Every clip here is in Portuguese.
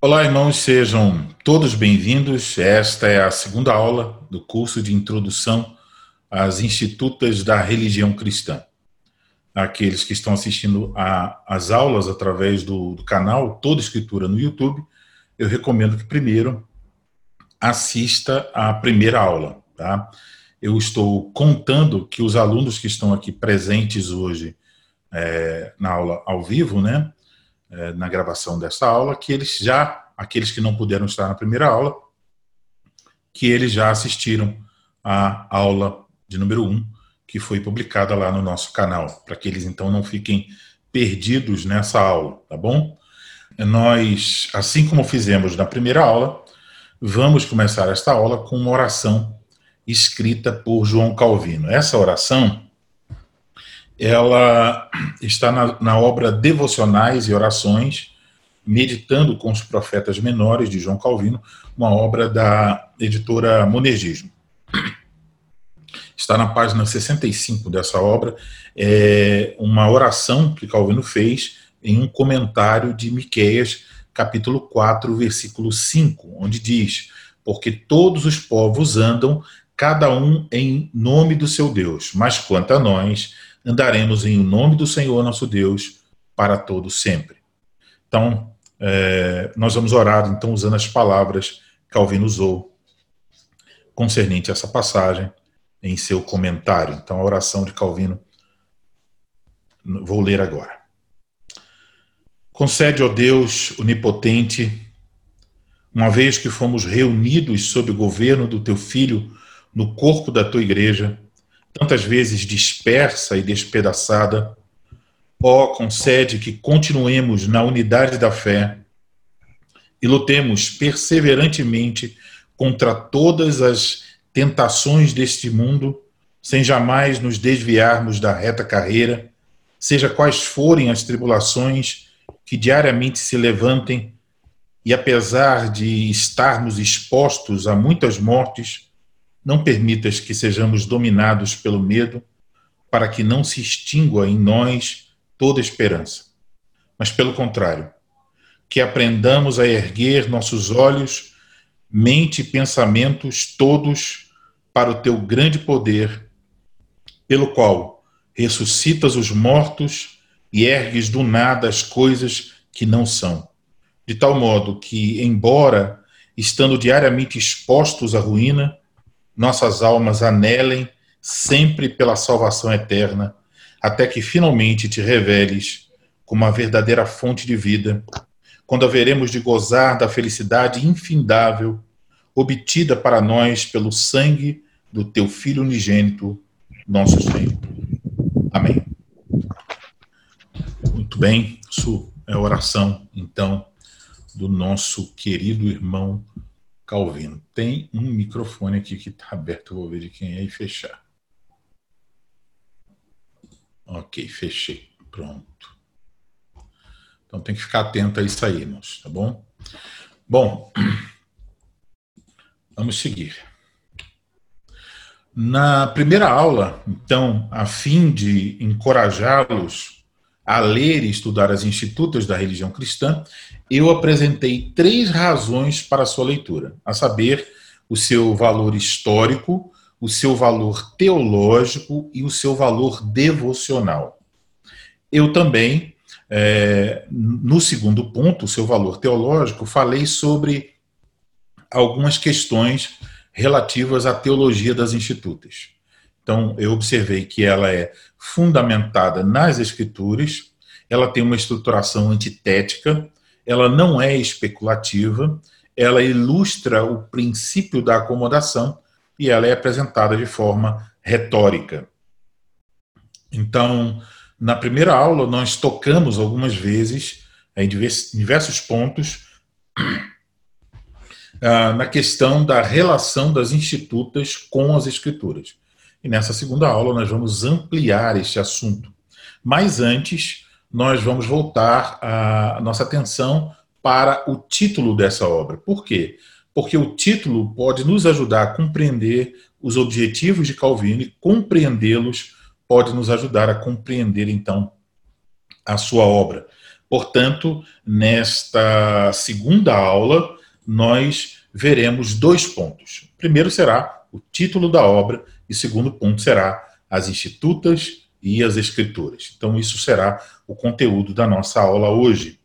Olá, irmãos, sejam todos bem-vindos. Esta é a segunda aula do curso de introdução às institutas da religião cristã. Aqueles que estão assistindo às aulas através do, do canal Toda Escritura no YouTube, eu recomendo que primeiro assista à primeira aula, tá? Eu estou contando que os alunos que estão aqui presentes hoje é, na aula ao vivo, né? É, na gravação dessa aula, que eles já, aqueles que não puderam estar na primeira aula, que eles já assistiram à aula de número 1, que foi publicada lá no nosso canal, para que eles então não fiquem perdidos nessa aula, tá bom? Nós, assim como fizemos na primeira aula, vamos começar esta aula com uma oração escrita por João Calvino. Essa oração ela está na, na, obra Devocionais e Orações, Meditando com os Profetas Menores, de João Calvino, uma obra da editora Monegismo. Está na página 65 dessa obra, é uma oração que Calvino fez em um comentário de Miqueias, capítulo 4, versículo 5, onde diz: Porque todos os povos andam, cada um em nome do seu Deus, mas quanto a nós, andaremos em nome do Senhor nosso Deus para todo sempre. Então, é, nós vamos orar então usando as palavras que Calvino usou concernente a essa passagem em seu comentário. Então, a oração de Calvino vou ler agora. Concede, ó Deus onipotente, uma vez que fomos reunidos sob o governo do teu Filho no corpo da tua igreja, tantas vezes dispersa e despedaçada, ó, concede que continuemos na unidade da fé e lutemos perseverantemente contra todas as tentações deste mundo, sem jamais nos desviarmos da reta carreira, seja quais forem as tribulações que diariamente se levantem, e apesar de estarmos expostos a muitas mortes, não permitas que sejamos dominados pelo medo, para que não se extingua em nós toda esperança. Mas, pelo contrário, que aprendamos a erguer nossos olhos, mente e pensamentos todos para o teu grande poder, pelo qual ressuscitas os mortos e ergues do nada as coisas que não são. De tal modo que, embora estando diariamente expostos à ruína, nossas almas anelem sempre pela salvação eterna, até que finalmente te reveles como a verdadeira fonte de vida, quando haveremos de gozar da felicidade infindável obtida para nós pelo sangue do teu Filho unigênito, nosso Senhor. Amém. Muito bem, isso é a oração, então, do nosso querido irmão Calvino. Tem um microfone aqui que está aberto, vou ver de quem é e fechar. Ok, fechei. Pronto. Então tem que ficar atento a isso aí, irmãos, tá bom? Bom, vamos seguir. Na primeira aula, então, a fim de encorajá-los a ler e estudar as institutas da religião cristã, eu apresentei três razões para sua leitura, a saber, o seu valor histórico, o seu valor teológico e o seu valor devocional. Eu também, é, no segundo ponto, o seu valor teológico, falei sobre algumas questões relativas à teologia das institutas. Então, eu observei que ela é fundamentada nas escrituras, ela tem uma estruturação antitética, ela não é especulativa, ela ilustra o princípio da acomodação e ela é apresentada de forma retórica. Então, na primeira aula, nós tocamos algumas vezes, em diversos pontos, ah, na questão da relação das institutas com as escrituras. E nessa segunda aula nós vamos ampliar este assunto. Mas antes, nós vamos voltar a nossa atenção para o título dessa obra. Por quê? Porque o título pode nos ajudar a compreender os objetivos de Calvino e compreendê-los pode nos ajudar a compreender, então, a sua obra. Portanto, nesta segunda aula, nós veremos dois pontos. O primeiro será o título da obra, e o segundo ponto será as institutas e as escrituras. Então, isso será o conteúdo da nossa aula hoje.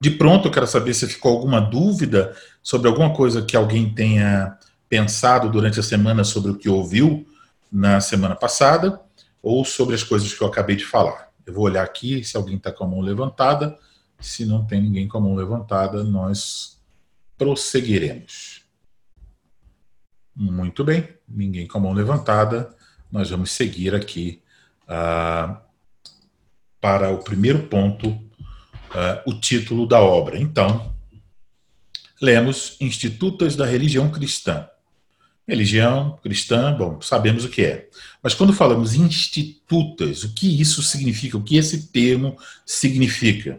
De pronto, eu quero saber se ficou alguma dúvida sobre alguma coisa que alguém tenha pensado durante a semana sobre o que ouviu na semana passada ou sobre as coisas que eu acabei de falar. Eu vou olhar aqui se alguém está com a mão levantada. Se não tem ninguém com a mão levantada, nós prosseguiremos. Muito bem, ninguém com a mão levantada. Nós vamos seguir aqui uh, para o primeiro ponto, uh, o título da obra. Então, lemos Institutas da Religião Cristã. Religião cristã, bom, sabemos o que é. Mas quando falamos institutas, o que isso significa? O que esse termo significa?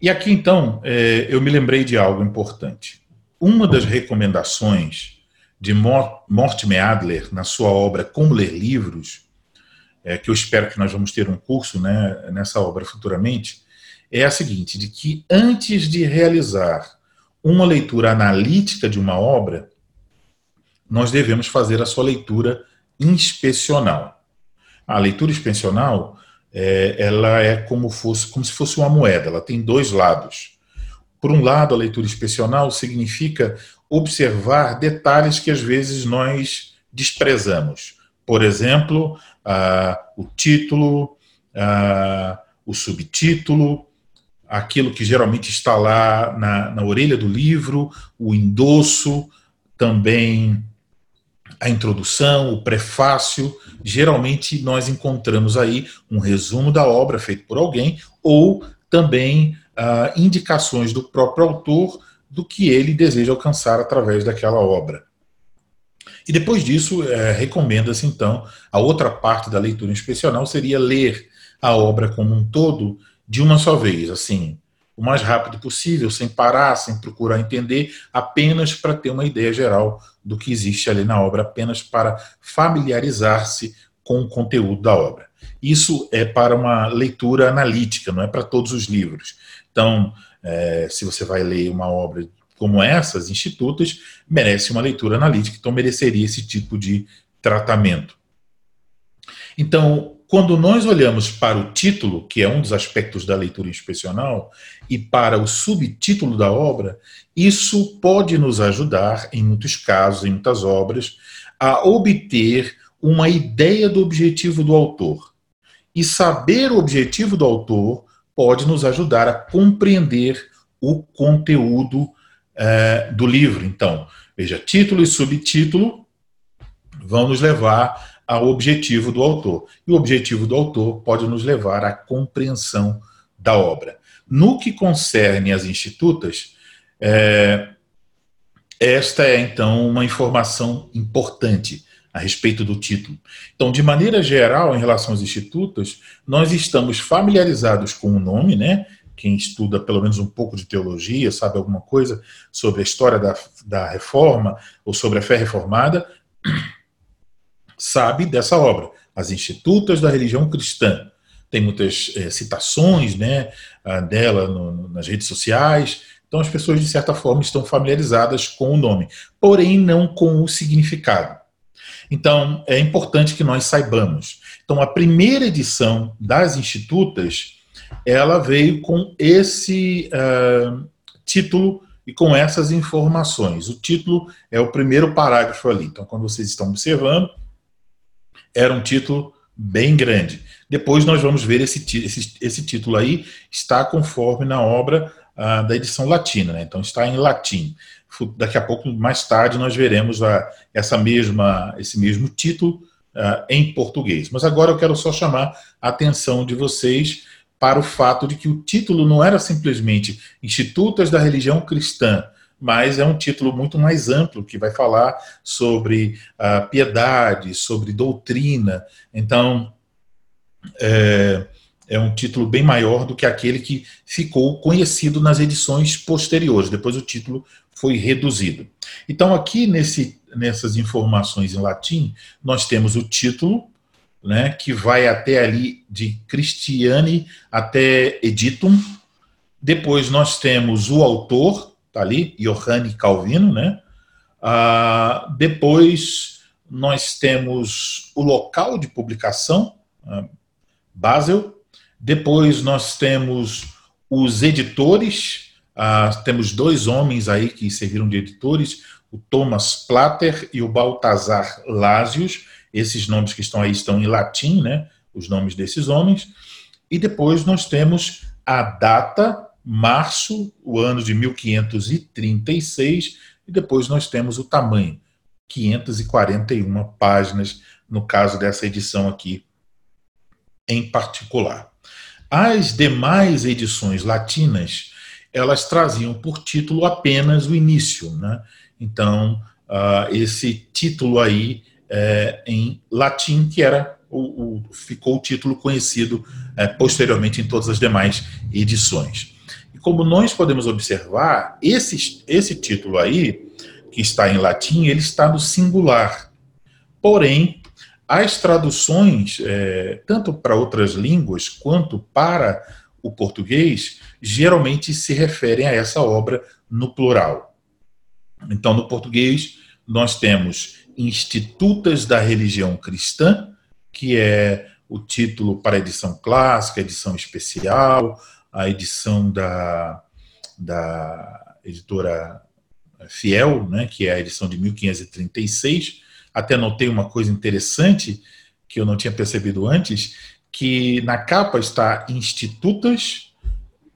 E aqui, então, é, eu me lembrei de algo importante. Uma das recomendações de Mortimer Adler, na sua obra Como Ler Livros, é, que eu espero que nós vamos ter um curso né, nessa obra futuramente, é a seguinte: de que antes de realizar uma leitura analítica de uma obra, nós devemos fazer a sua leitura inspecional. A leitura inspecional, é, ela é como, fosse, como se fosse uma moeda, ela tem dois lados. Por um lado, a leitura inspecional significa observar detalhes que às vezes nós desprezamos. Por exemplo, ah, o título, ah, o subtítulo, aquilo que geralmente está lá na, na orelha do livro, o endosso, também a introdução, o prefácio, geralmente nós encontramos aí um resumo da obra feito por alguém ou também ah, indicações do próprio autor do que ele deseja alcançar através daquela obra. E depois disso, é, recomenda-se então a outra parte da leitura inspecional seria ler a obra como um todo de uma só vez, assim, o mais rápido possível, sem parar, sem procurar entender, apenas para ter uma ideia geral do que existe ali na obra, apenas para familiarizar-se com o conteúdo da obra. Isso é para uma leitura analítica, não é para todos os livros. Então, é, se você vai ler uma obra como essas, institutas, merece uma leitura analítica, então mereceria esse tipo de tratamento. Então, quando nós olhamos para o título, que é um dos aspectos da leitura inspecional, e para o subtítulo da obra, isso pode nos ajudar, em muitos casos, em muitas obras, a obter uma ideia do objetivo do autor. E saber o objetivo do autor pode nos ajudar a compreender o conteúdo é, do livro. Então, veja, título e subtítulo vão nos levar ao objetivo do autor. E o objetivo do autor pode nos levar à compreensão da obra. No que concerne as institutas, é, esta é então uma informação importante a respeito do título. Então, de maneira geral, em relação às institutas, nós estamos familiarizados com o nome, né? Quem estuda pelo menos um pouco de teologia, sabe alguma coisa sobre a história da, da reforma ou sobre a fé reformada, sabe dessa obra, As Institutas da Religião Cristã. Tem muitas é, citações né, dela no, nas redes sociais, então as pessoas, de certa forma, estão familiarizadas com o nome, porém não com o significado. Então, é importante que nós saibamos. Então, a primeira edição das Institutas, ela veio com esse uh, título e com essas informações. O título é o primeiro parágrafo ali. Então, quando vocês estão observando, era um título bem grande. Depois nós vamos ver esse, esse, esse título aí, está conforme na obra ah, da edição latina, né? então está em latim. Daqui a pouco, mais tarde, nós veremos a, essa mesma, esse mesmo título ah, em português. Mas agora eu quero só chamar a atenção de vocês para o fato de que o título não era simplesmente Institutas da Religião Cristã, mas é um título muito mais amplo que vai falar sobre a piedade, sobre doutrina. Então, é, é, um título bem maior do que aquele que ficou conhecido nas edições posteriores. Depois o título foi reduzido. Então, aqui nesse, nessas informações em latim, nós temos o título, né, que vai até ali de Christiane até Editum. Depois nós temos o autor, tá ali, Johanne Calvino, né? Ah, depois nós temos o local de publicação, ah, Basel. Depois nós temos os editores, ah, temos dois homens aí que serviram de editores, o Thomas Platter e o Baltazar Lasius. Esses nomes que estão aí estão em latim, né? Os nomes desses homens. E depois nós temos a data, março, o ano de 1536, e depois nós temos o tamanho, 541 páginas, no caso dessa edição aqui em particular. As demais edições latinas, elas traziam por título apenas o início, né? Então, uh, esse título aí é, em latim, que era o, o, ficou o título conhecido é, posteriormente em todas as demais edições. E como nós podemos observar, esse, esse título aí, que está em latim, ele está no singular. Porém, as traduções, é, tanto para outras línguas quanto para o português, geralmente se referem a essa obra no plural. Então, no português, nós temos Institutas da Religião Cristã, que é o título para a edição clássica, edição especial, a edição da, da editora Fiel, né, que é a edição de 1536. Até notei uma coisa interessante que eu não tinha percebido antes, que na capa está Institutas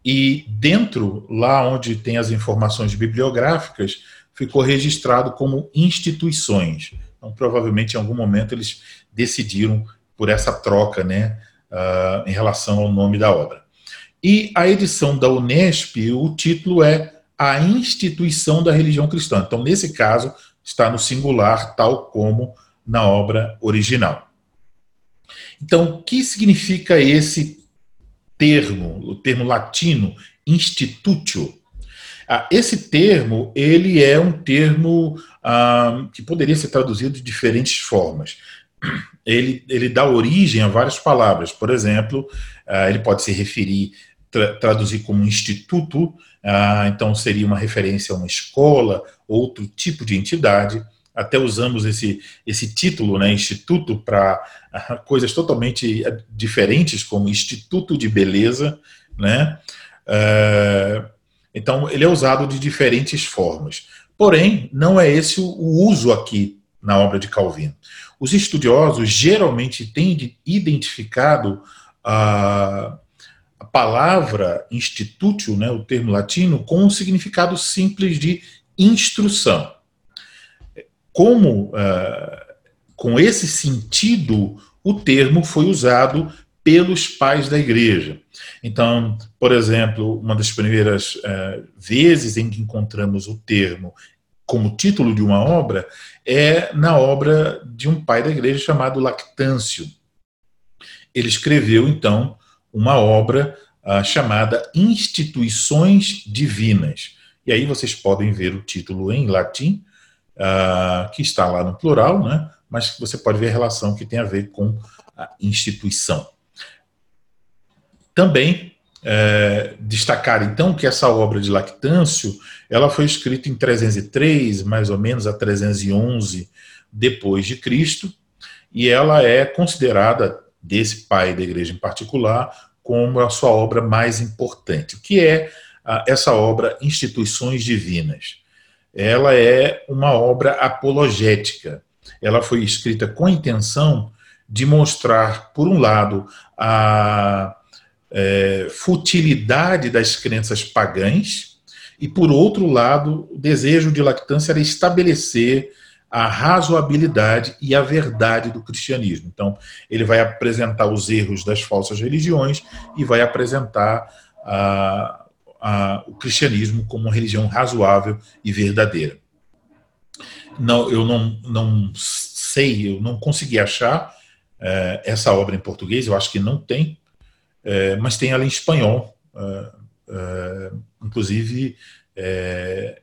e dentro, lá onde tem as informações bibliográficas, ficou registrado como instituições. Então, provavelmente, em algum momento, eles decidiram por essa troca né, uh, em relação ao nome da obra. E a edição da Unesp, o título é A Instituição da Religião Cristã. Então, nesse caso, está no singular, tal como na obra original. Então, o que significa esse termo, o termo latino, institutio? Ah, esse termo, ele é um termo ah, que poderia ser traduzido de diferentes formas. Ele, ele dá origem a várias palavras. Por exemplo, ah, ele pode se referir, tra traduzir como instituto, então seria uma referência a uma escola, outro tipo de entidade. Até usamos esse, esse título, né, instituto, para coisas totalmente eh, diferentes, como Instituto de Beleza, né? Uh, então, ele é usado de diferentes formas. Porém, não é esse o uso aqui na obra de Calvino. Os estudiosos geralmente têm identificado a, palavra institutio, né, o termo latino, com um significado simples de instrução. Como, uh, com esse sentido, o termo foi usado pelos pais da igreja. Então, por exemplo, uma das primeiras uh, vezes em que encontramos o termo como título de uma obra é na obra de um pai da igreja chamado Lactâncio. Ele escreveu, então, uma obra uh, chamada Instituições Divinas. E aí vocês podem ver o título em latim, uh, que está lá no plural, né? mas você pode ver a relação que tem a ver com a instituição. Também é, destacar então que essa obra de Lactâncio ela foi escrita em 303 mais ou menos a 311 depois de Cristo e ela é considerada desse pai da igreja em particular como a sua obra mais importante. O que é essa obra Instituições Divinas? Ela é uma obra apologética. Ela foi escrita com a intenção de mostrar, por um lado, a é, futilidade das crenças pagãs, e, por outro lado, o desejo de lactância era estabelecer a razoabilidade e a verdade do cristianismo. Então, ele vai apresentar os erros das falsas religiões e vai apresentar a, o cristianismo como uma religião razoável e verdadeira. Não, eu não, não sei, eu não consegui achar é, essa obra em português, eu acho que não tem, é, mas tem ela em espanhol, é, inclusive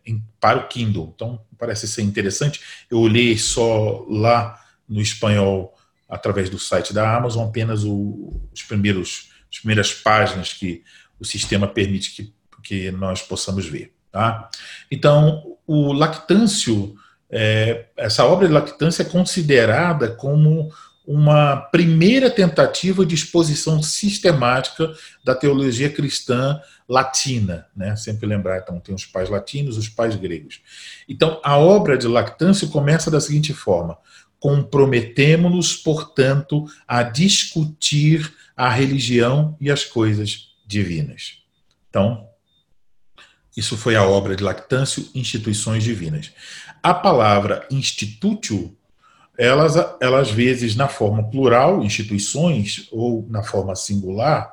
em, para o Kindle. Então, parece ser interessante. Eu olhei só lá no espanhol através do site da Amazon, apenas o, os primeiros, as primeiras páginas que o sistema permite que, que nós possamos ver. Tá? Então, o Lactâncio, é, essa obra de Lactância é considerada como uma primeira tentativa de exposição sistemática da teologia cristã latina, né? Sempre lembrar, então tem os pais latinos, os pais gregos. Então, a obra de Lactâncio começa da seguinte forma: comprometemo-nos, portanto, a discutir a religião e as coisas divinas. Então, isso foi a obra de Lactâncio, Instituições Divinas. A palavra institutio elas, elas às vezes na forma plural, instituições, ou na forma singular,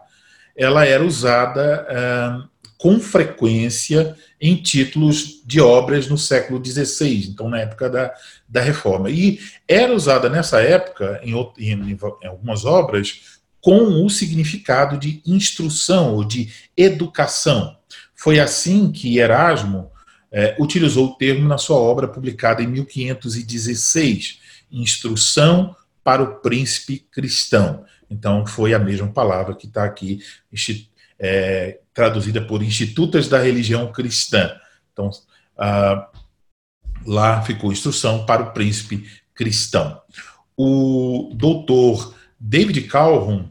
ela era usada é, com frequência em títulos de obras no século XVI, então na época da, da Reforma. E era usada nessa época, em, em, em algumas obras, com o significado de instrução ou de educação. Foi assim que Erasmo é, utilizou o termo na sua obra publicada em 1516, instrução para o príncipe cristão. Então, foi a mesma palavra que está aqui, é, traduzida por Institutas da Religião Cristã. Então, ah, lá ficou instrução para o príncipe cristão. O doutor David Calhoun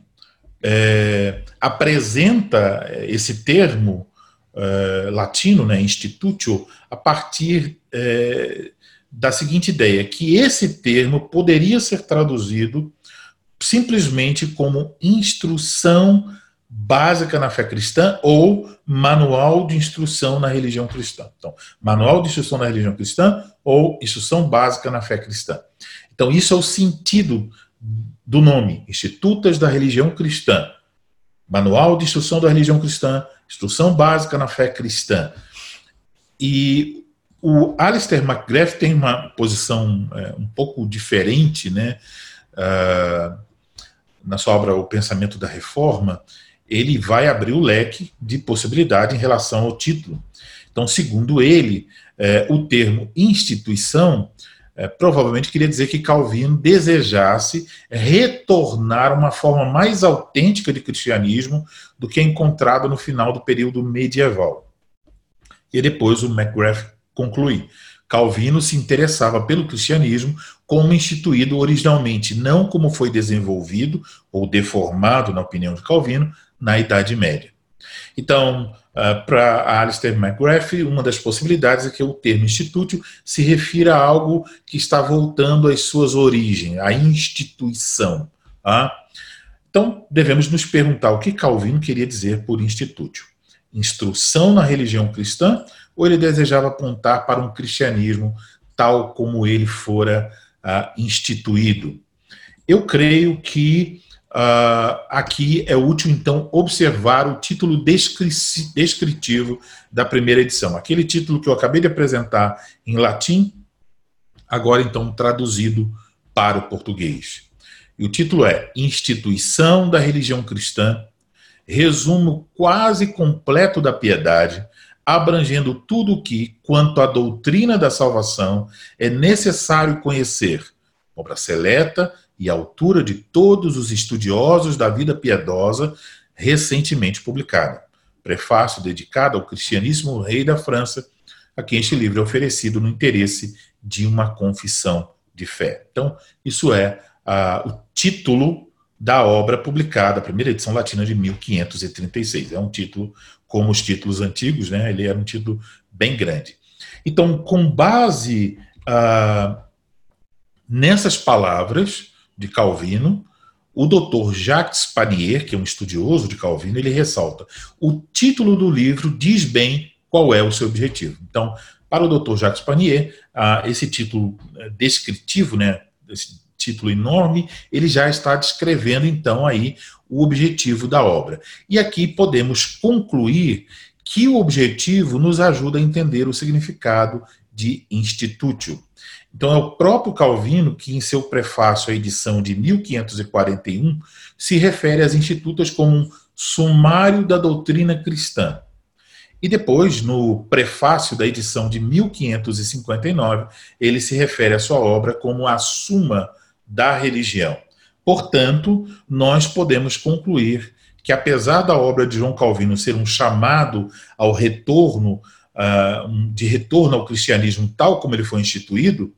é, apresenta esse termo é, latino, né, institutio, a partir é, da seguinte ideia, que esse termo poderia ser traduzido simplesmente como instrução básica na fé cristã ou manual de instrução na religião cristã. Então, manual de instrução na religião cristã ou instrução básica na fé cristã. Então, isso é o sentido do nome, Institutas da Religião Cristã. Manual de instrução da religião cristã, instrução básica na fé cristã. E o Alistair McGrath tem uma posição é, um pouco diferente, né? Uh, na sua obra O Pensamento da Reforma, ele vai abrir o leque de possibilidade em relação ao título. Então, segundo ele, é, o termo instituição é, provavelmente queria dizer que Calvino desejasse retornar uma forma mais autêntica de cristianismo do que encontrada no final do período medieval. E depois o McGrath conclui. Calvino se interessava pelo cristianismo como instituído originalmente, não como foi desenvolvido ou deformado, na opinião de Calvino, na Idade Média. Então, ah, para Alistair McGrath, uma das possibilidades é que o termo instituto se refira a algo que está voltando às suas origens, à instituição. Tá? Então, devemos nos perguntar o que Calvino queria dizer por instituto. Instrução na religião cristã ou ele desejava apontar para um cristianismo tal como ele fora uh, instituído. Eu creio que uh, aqui é útil, então, observar o título descri descritivo da primeira edição. Aquele título que eu acabei de apresentar em latim, agora, então, traduzido para o português. E o título é Instituição da Religião Cristã, resumo quase completo da piedade, abrangendo tudo o que, quanto à doutrina da salvação, é necessário conhecer, obra seleta e altura de todos os estudiosos da vida piedosa, recentemente publicada. Prefácio dedicado ao cristianismo rei da França, a quem este livro é oferecido no interesse de uma confissão de fé. Então, isso é uh, o título da obra publicada, a primeira edição latina de 1536. É um título como os títulos antigos, né? Ele era um título bem grande. Então, com base ah, nessas palavras de Calvino, o doutor Jacques Panier, que é um estudioso de Calvino, ele ressalta: o título do livro diz bem qual é o seu objetivo. Então, para o doutor Jacques Panier, ah, esse título eh, descritivo, né, esse título enorme, ele já está descrevendo então aí o objetivo da obra. E aqui podemos concluir que o objetivo nos ajuda a entender o significado de institutio. Então é o próprio Calvino que, em seu prefácio à edição de 1541, se refere às institutas como um sumário da doutrina cristã. E depois, no prefácio da edição de 1559, ele se refere à sua obra como a Suma da Religião Portanto, nós podemos concluir que, apesar da obra de João Calvino ser um chamado ao retorno, uh, de retorno ao cristianismo tal como ele foi instituído,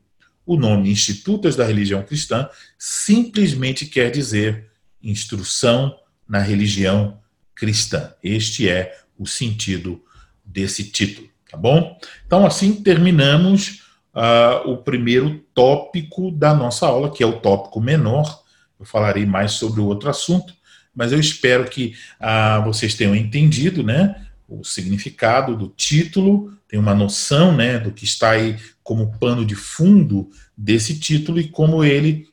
o nome Institutas da Religião Cristã simplesmente quer dizer instrução na religião cristã. Este é o sentido desse título, tá bom? Então, assim terminamos uh, o primeiro tópico da nossa aula, que é o tópico menor. Eu falarei mais sobre o outro assunto, mas eu espero que uh, vocês tenham entendido, né? O significado do título, tem uma noção, né, do que está aí como pano de fundo desse título e como ele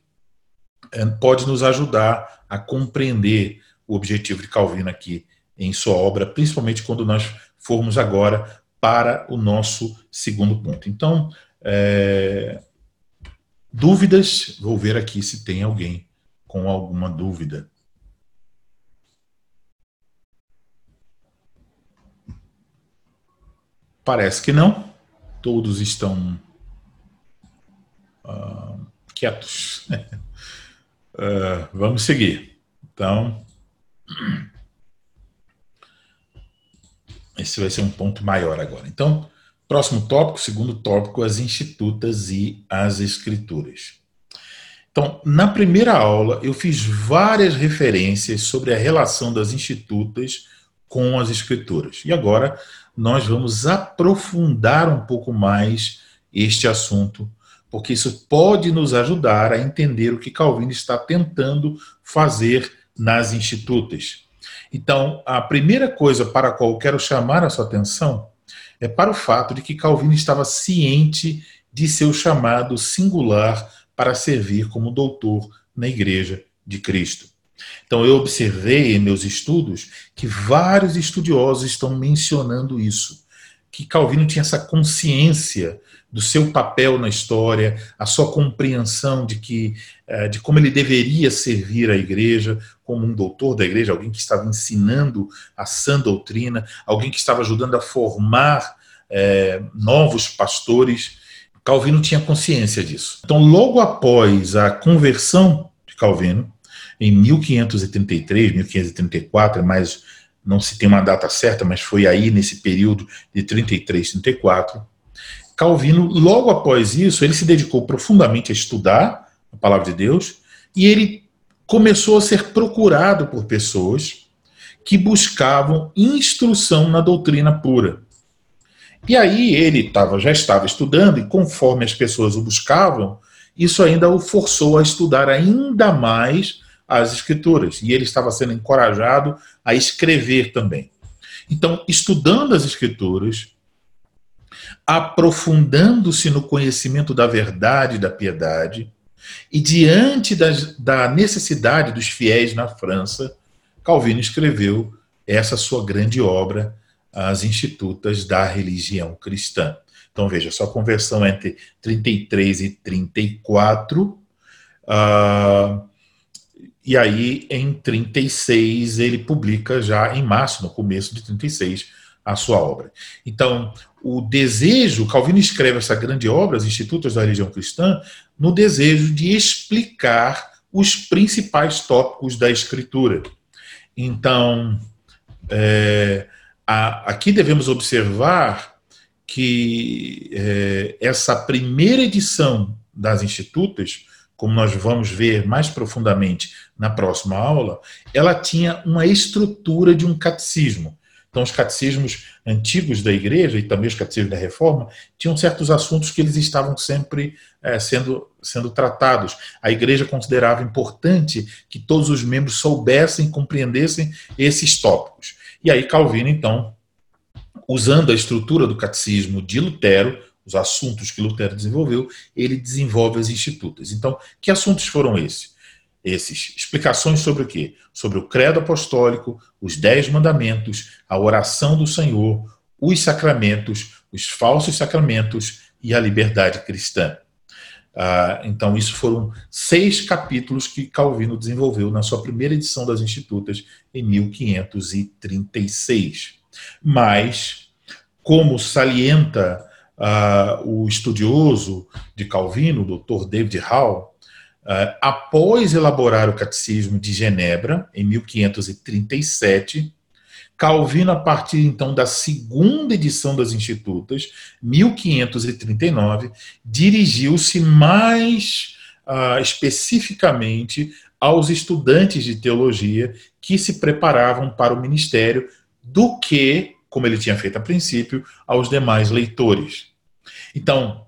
eh, pode nos ajudar a compreender o objetivo de Calvino aqui em sua obra, principalmente quando nós formos agora para o nosso segundo ponto. Então, é, dúvidas, vou ver aqui se tem alguém com alguma dúvida. Parece que não. Todos estão uh, quietos. uh, vamos seguir. Então, esse vai ser um ponto maior agora. Então, próximo tópico, segundo tópico, as institutas e as escrituras. Então, na primeira aula, eu fiz várias referências sobre a relação das institutas com as escrituras. E agora nós vamos aprofundar um pouco mais este assunto, porque isso pode nos ajudar a entender o que Calvino está tentando fazer nas institutas. Então, a primeira coisa para a qual eu quero chamar a sua atenção é para o fato de que Calvino estava ciente de seu chamado singular para servir como doutor na Igreja de Cristo. Então, eu observei em meus estudos que vários estudiosos estão mencionando isso, que Calvino tinha essa consciência do seu papel na história, a sua compreensão de que eh, de como ele deveria servir a igreja como um doutor da igreja, alguém que estava ensinando a sã doutrina, alguém que estava ajudando a formar é, novos pastores. Calvino tinha consciência disso. Então, logo após a conversão de Calvino, em 1533, 1534, mas não se tem uma data certa, mas foi aí nesse período de 33, 34. Calvino, logo após isso, ele se dedicou profundamente a estudar a palavra de Deus e ele começou a ser procurado por pessoas que buscavam instrução na doutrina pura. E aí ele tava, já estava estudando, e conforme as pessoas o buscavam, isso ainda o forçou a estudar ainda mais as escrituras. E ele estava sendo encorajado a escrever também. Então, estudando as escrituras, aprofundando-se no conhecimento da verdade e da piedade, e diante das, da necessidade dos fiéis na França, Calvino escreveu essa sua grande obra, As Institutas da Religião Cristã. Então veja, sua conversão entre 33 e 34, uh, e aí em 36 ele publica já em março, no começo de 36, a sua obra. Então, o desejo, Calvino escreve essa grande obra, Os Institutos da Religião Cristã, no desejo de explicar os principais tópicos da Escritura. Então, é, a, aqui devemos observar que é, essa primeira edição das Institutas, como nós vamos ver mais profundamente na próxima aula, ela tinha uma estrutura de um catecismo. Então, os catecismos antigos da igreja e também os catecismos da reforma tinham certos assuntos que eles estavam sempre é, sendo, sendo tratados. A igreja considerava importante que todos os membros soubessem, compreendessem esses tópicos. E aí, Calvino, então, usando a estrutura do catecismo de Lutero, os assuntos que Lutero desenvolveu, ele desenvolve as institutas. Então, que assuntos foram esses? esses explicações sobre o quê? Sobre o credo apostólico, os dez mandamentos, a oração do Senhor, os sacramentos, os falsos sacramentos e a liberdade cristã. Ah, então, isso foram seis capítulos que Calvino desenvolveu na sua primeira edição das Institutas, em 1536. Mas, como salienta ah, o estudioso de Calvino, o Dr. David Hall, Uh, após elaborar o Catecismo de Genebra, em 1537, Calvino, a partir então da segunda edição das Institutas, 1539, dirigiu-se mais uh, especificamente aos estudantes de teologia que se preparavam para o ministério do que, como ele tinha feito a princípio, aos demais leitores. Então,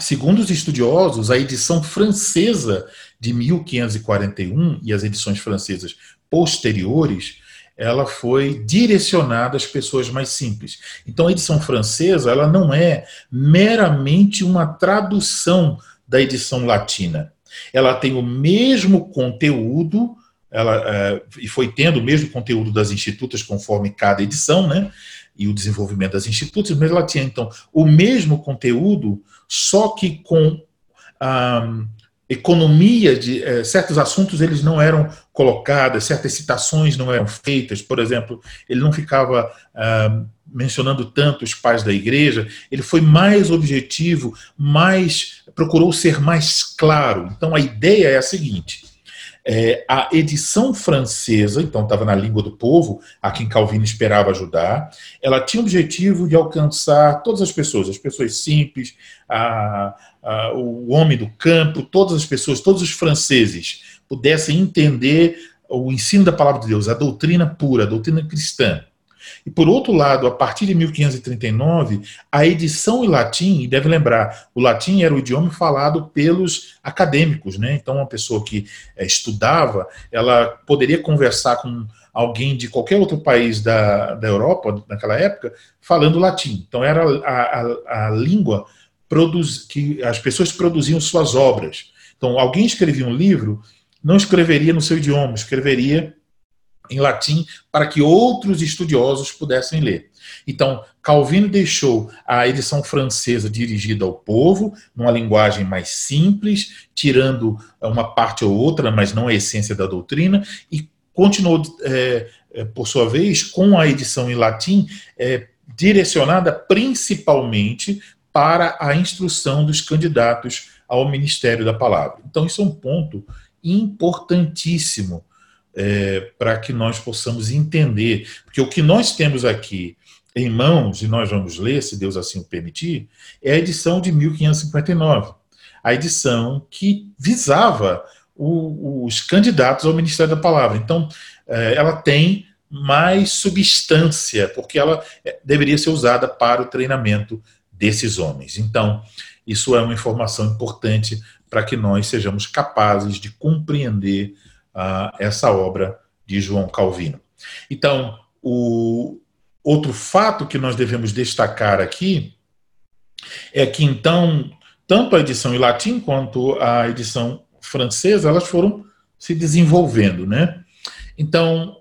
Segundo os estudiosos, a edição francesa de 1541 e as edições francesas posteriores, ela foi direcionada às pessoas mais simples. Então, a edição francesa, ela não é meramente uma tradução da edição latina. Ela tem o mesmo conteúdo, ela é, e foi tendo o mesmo conteúdo das institutas conforme cada edição, né? E o desenvolvimento das institutas, mas ela tinha então o mesmo conteúdo, só que com a economia de eh, certos assuntos eles não eram colocados, certas citações não eram feitas. Por exemplo, ele não ficava ah, mencionando tanto os pais da igreja. Ele foi mais objetivo, mais procurou ser mais claro. Então a ideia é a seguinte: é, a edição francesa, então estava na língua do povo, a quem Calvino esperava ajudar, ela tinha o objetivo de alcançar todas as pessoas, as pessoas simples, a, a, o homem do campo, todas as pessoas, todos os franceses pudessem entender o ensino da palavra de Deus, a doutrina pura, a doutrina cristã. E por outro lado, a partir de 1539, a edição em latim, e deve lembrar, o latim era o idioma falado pelos acadêmicos, né? Então, uma pessoa que é, estudava, ela poderia conversar com alguém de qualquer outro país da, da Europa, naquela época, falando latim. Então, era a, a, a língua produz, que as pessoas produziam suas obras. Então, alguém escrevia um livro, não escreveria no seu idioma, escreveria em latim para que outros estudiosos pudessem ler. Então, Calvino deixou a edição francesa dirigida ao povo, numa linguagem mais simples, tirando uma parte ou outra, mas não a essência da doutrina, e continuou, é, é por sua vez, com a edição em latim, é, direcionada principalmente para a instrução dos candidatos ao ministério da palavra. Então, isso é um ponto importantíssimo é, para que nós possamos entender. Porque o que nós temos aqui em mãos, e nós vamos ler, se Deus assim o permitir, é a edição de 1559. A edição que visava o, os candidatos ao Ministério da Palavra. Então, é, ela tem mais substância, porque ela é, deveria ser usada para o treinamento desses homens. Então, isso é uma informação importante para que nós sejamos capazes de compreender uh, essa obra de João Calvino. Então, o outro fato que nós devemos destacar aqui é que, então, tanto a edição em latim quanto a edição francesa, elas foram se desenvolvendo, né? Então,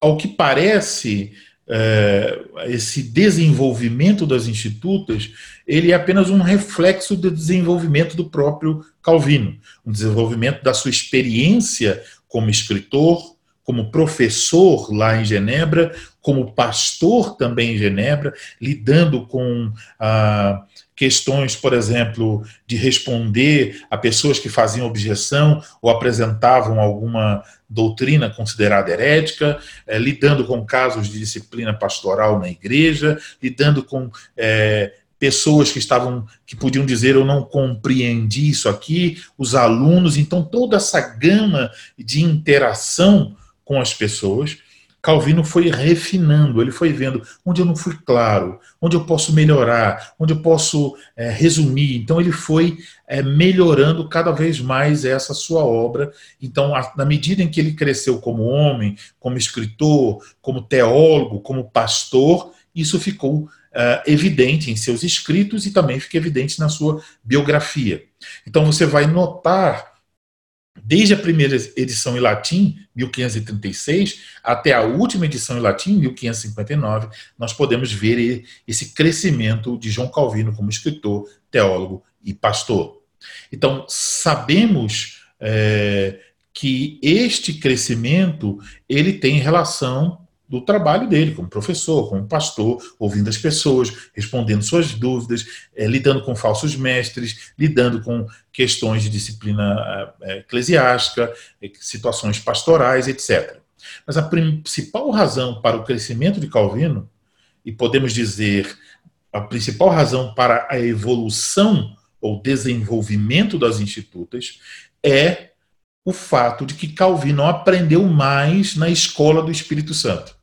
ao que parece, é, esse desenvolvimento das institutas, ele é apenas um reflexo do desenvolvimento do próprio Calvino, um desenvolvimento da sua experiência como escritor, como professor lá em Genebra, como pastor também em Genebra, lidando com ah, questões, por exemplo, de responder a pessoas que faziam objeção ou apresentavam alguma doutrina considerada herética, eh, lidando com casos de disciplina pastoral na igreja, lidando com eh, pessoas que estavam que podiam dizer eu não compreendi isso aqui, os alunos, então toda essa gama de interação com as pessoas, Calvino foi refinando, ele foi vendo onde eu não fui claro, onde eu posso melhorar, onde eu posso é, resumir. Então ele foi é, melhorando cada vez mais essa sua obra. Então, a, na medida em que ele cresceu como homem, como escritor, como teólogo, como pastor, isso ficou uh, evidente em seus escritos e também fica evidente na sua biografia. Então você vai notar, desde a primeira edição em latim, 1536, até a última edição em latim, 1559, nós podemos ver esse crescimento de João Calvino como escritor, teólogo e pastor. Então, sabemos é, que este crescimento ele tem relação do trabalho dele como professor, como pastor, ouvindo as pessoas, respondendo suas dúvidas, é, lidando com falsos mestres, lidando com questões de disciplina é, eclesiástica, situações pastorais, etc. Mas a principal razão para o crescimento de Calvino, e podemos dizer a principal razão para a evolução ou desenvolvimento das institutas, é o fato de que Calvino aprendeu mais na escola do Espírito Santo.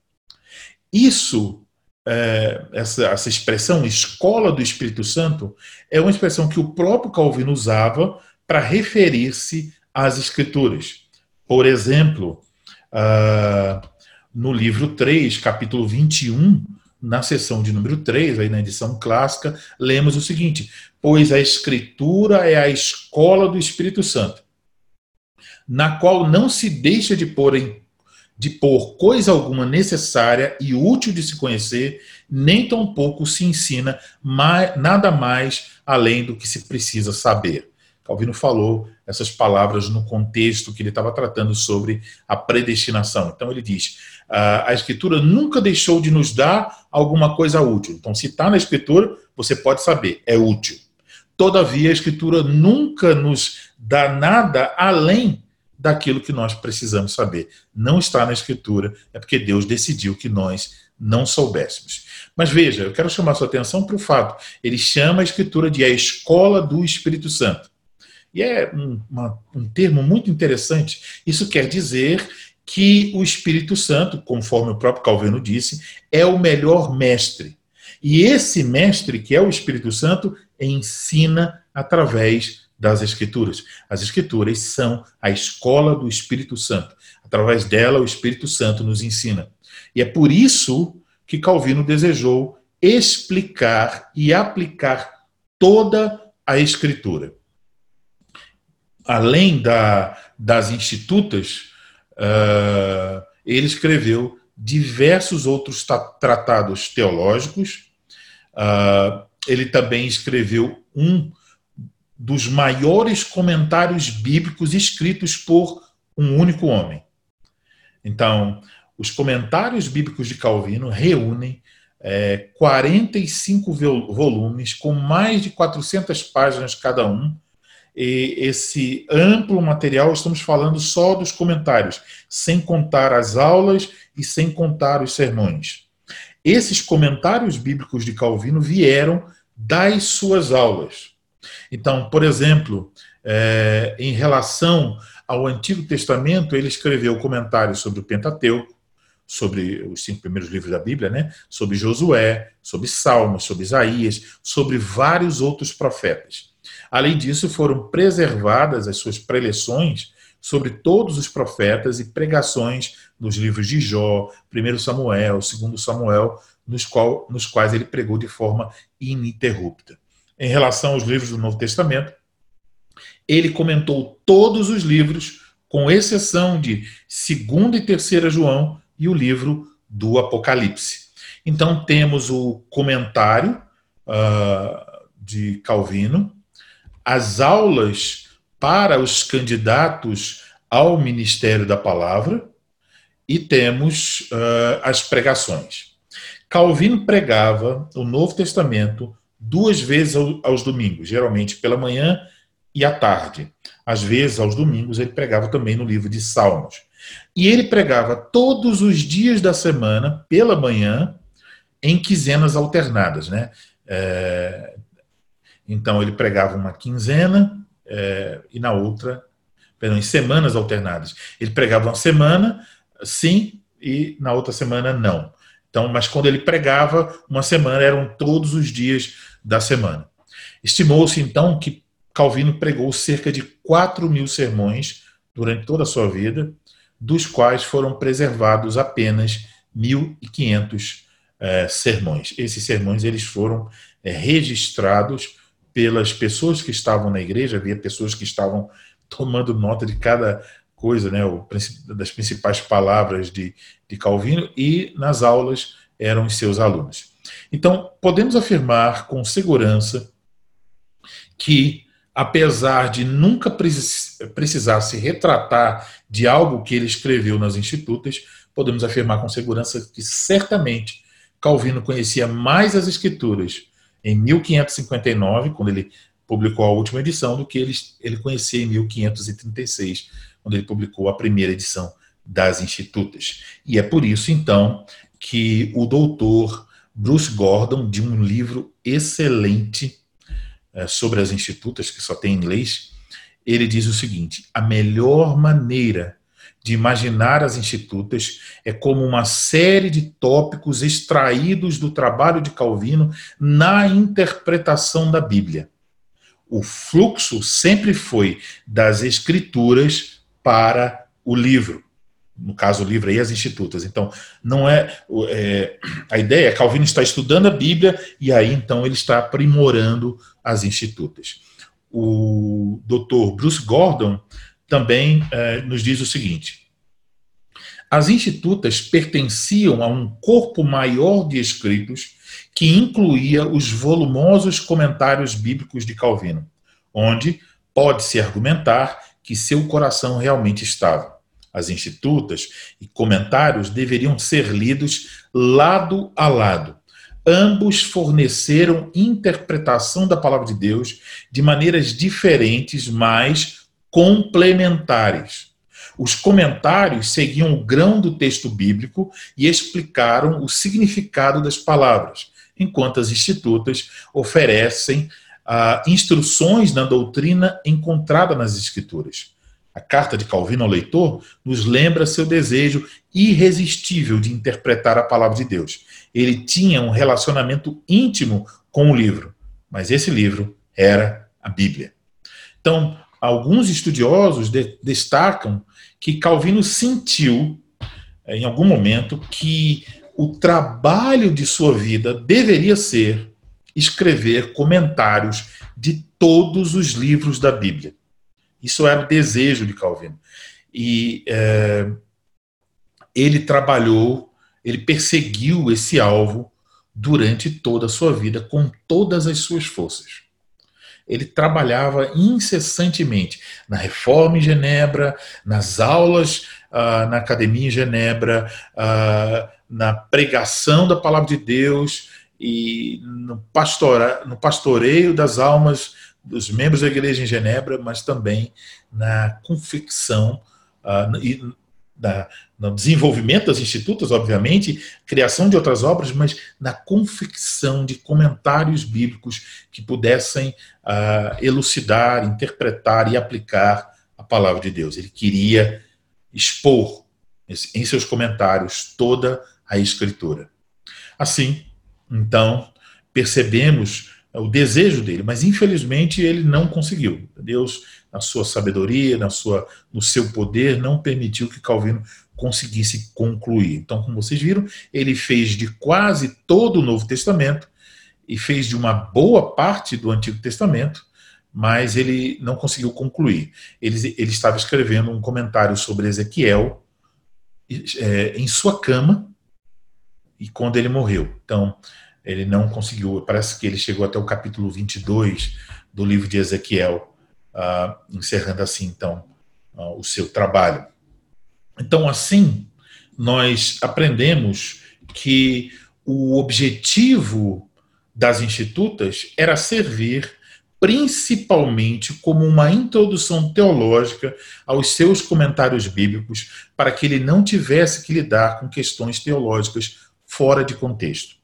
Isso, é, essa, essa expressão escola do Espírito Santo, é uma expressão que o próprio Calvino usava para referir-se às Escrituras. Por exemplo, uh, no livro 3, capítulo 21, na seção de número 3, aí na edição clássica, lemos o seguinte: Pois a Escritura é a escola do Espírito Santo na qual não se deixa de pôr, em, de pôr coisa alguma necessária e útil de se conhecer, nem tampouco se ensina mais, nada mais além do que se precisa saber. Calvino falou essas palavras no contexto que ele estava tratando sobre a predestinação. Então ele diz: a Escritura nunca deixou de nos dar alguma coisa útil. Então, se está na Escritura, você pode saber, é útil. Todavia, a Escritura nunca nos dá nada além daquilo que nós precisamos saber. Não está na Escritura, é porque Deus decidiu que nós não soubéssemos. Mas veja, eu quero chamar sua atenção para o fato: ele chama a Escritura de a escola do Espírito Santo. E é um, uma, um termo muito interessante. Isso quer dizer que o Espírito Santo, conforme o próprio Calvino disse, é o melhor mestre. E esse mestre, que é o Espírito Santo, ensina através das Escrituras. As Escrituras são a escola do Espírito Santo. Através dela, o Espírito Santo nos ensina. E é por isso que Calvino desejou explicar e aplicar toda a Escritura. Além da, das institutas, uh, ele escreveu diversos outros tratados teológicos. Uh, ele também escreveu um dos maiores comentários bíblicos escritos por um único homem. Então, os comentários bíblicos de Calvino reúnem é, 45 volumes com mais de 400 páginas cada um. E esse amplo material, estamos falando só dos comentários, sem contar as aulas e sem contar os sermões. Esses comentários bíblicos de Calvino vieram das suas aulas. Então, por exemplo, é, em relação ao Antigo Testamento, ele escreveu comentários sobre o Pentateuco, sobre os cinco primeiros livros da Bíblia, né? sobre Josué, sobre Salmos, sobre Isaías, sobre vários outros profetas. Além disso, foram preservadas as suas preleções sobre todos os profetas e pregações nos livros de Jó, 1 Samuel, 2 Samuel, nos, qual, nos quais ele pregou de forma ininterrupta em relação aos livros do Novo Testamento. Ele comentou todos os livros, com exceção de 2 e 3 João e o livro do Apocalipse. Então temos o comentário uh, de Calvino, as aulas para os candidatos ao ministério da palavra e temos uh, as pregações. Calvino pregava o Novo Testamento duas vezes aos domingos, geralmente pela manhã e à tarde. Às vezes, aos domingos, ele pregava também no livro de Salmos. E ele pregava todos os dias da semana, pela manhã, em quinzenas alternadas. Né? É... Então, ele pregava uma quinzena é... e na outra, perdão, em semanas alternadas. Ele pregava uma semana, sim, e na outra semana, não. Então, mas quando ele pregava, uma semana eram todos os dias da semana. Estimou-se então que Calvino pregou cerca de 4 mil sermões durante toda a sua vida, dos quais foram preservados apenas 1.500 é, sermões. Esses sermões eles foram é, registrados pelas pessoas que estavam na igreja, havia pessoas que estavam tomando nota de cada coisa, né, das principais palavras de, de Calvino, e nas aulas eram os seus alunos. Então, podemos afirmar com segurança que, apesar de nunca precisar se retratar de algo que ele escreveu nas Institutas, podemos afirmar com segurança que certamente Calvino conhecia mais as Escrituras em 1559, quando ele publicou a última edição, do que ele, ele conhecia em 1536, quando ele publicou a primeira edição das Institutas. E é por isso, então, que o doutor Bruce Gordon, de um livro excelente é, sobre as Institutas, que só tem em inglês, ele diz o seguinte: a melhor maneira de imaginar as institutas é como uma série de tópicos extraídos do trabalho de Calvino na interpretação da Bíblia. O fluxo sempre foi das escrituras para o livro. No caso, o livro aí, as institutas. Então, não é, é a ideia é Calvino está estudando a Bíblia e aí então ele está aprimorando as institutas. O doutor Bruce Gordon também é, nos diz o seguinte: as institutas pertenciam a um corpo maior de escritos que incluía os volumosos comentários bíblicos de Calvino, onde pode-se argumentar que seu coração realmente estava. As institutas e comentários deveriam ser lidos lado a lado. Ambos forneceram interpretação da palavra de Deus de maneiras diferentes, mas complementares. Os comentários seguiam o grão do texto bíblico e explicaram o significado das palavras, enquanto as institutas oferecem ah, instruções na doutrina encontrada nas Escrituras. A carta de Calvino ao leitor nos lembra seu desejo irresistível de interpretar a palavra de Deus. Ele tinha um relacionamento íntimo com o livro, mas esse livro era a Bíblia. Então, alguns estudiosos de, destacam que Calvino sentiu, eh, em algum momento, que o trabalho de sua vida deveria ser escrever comentários de todos os livros da Bíblia. Isso era o desejo de Calvino. E é, ele trabalhou, ele perseguiu esse alvo durante toda a sua vida, com todas as suas forças ele trabalhava incessantemente na reforma em Genebra, nas aulas uh, na academia em Genebra, uh, na pregação da palavra de Deus e no, pastora, no pastoreio das almas dos membros da igreja em Genebra, mas também na confecção uh, e no desenvolvimento das institutas, obviamente, criação de outras obras, mas na confecção de comentários bíblicos que pudessem uh, elucidar, interpretar e aplicar a palavra de Deus. Ele queria expor em seus comentários toda a Escritura. Assim, então, percebemos o desejo dele, mas infelizmente ele não conseguiu. Deus, na sua sabedoria, na sua, no seu poder, não permitiu que Calvino conseguisse concluir. Então, como vocês viram, ele fez de quase todo o Novo Testamento e fez de uma boa parte do Antigo Testamento, mas ele não conseguiu concluir. Ele, ele estava escrevendo um comentário sobre Ezequiel é, em sua cama e quando ele morreu. Então, ele não conseguiu, parece que ele chegou até o capítulo 22 do livro de Ezequiel, uh, encerrando assim, então, uh, o seu trabalho. Então, assim, nós aprendemos que o objetivo das institutas era servir principalmente como uma introdução teológica aos seus comentários bíblicos, para que ele não tivesse que lidar com questões teológicas fora de contexto.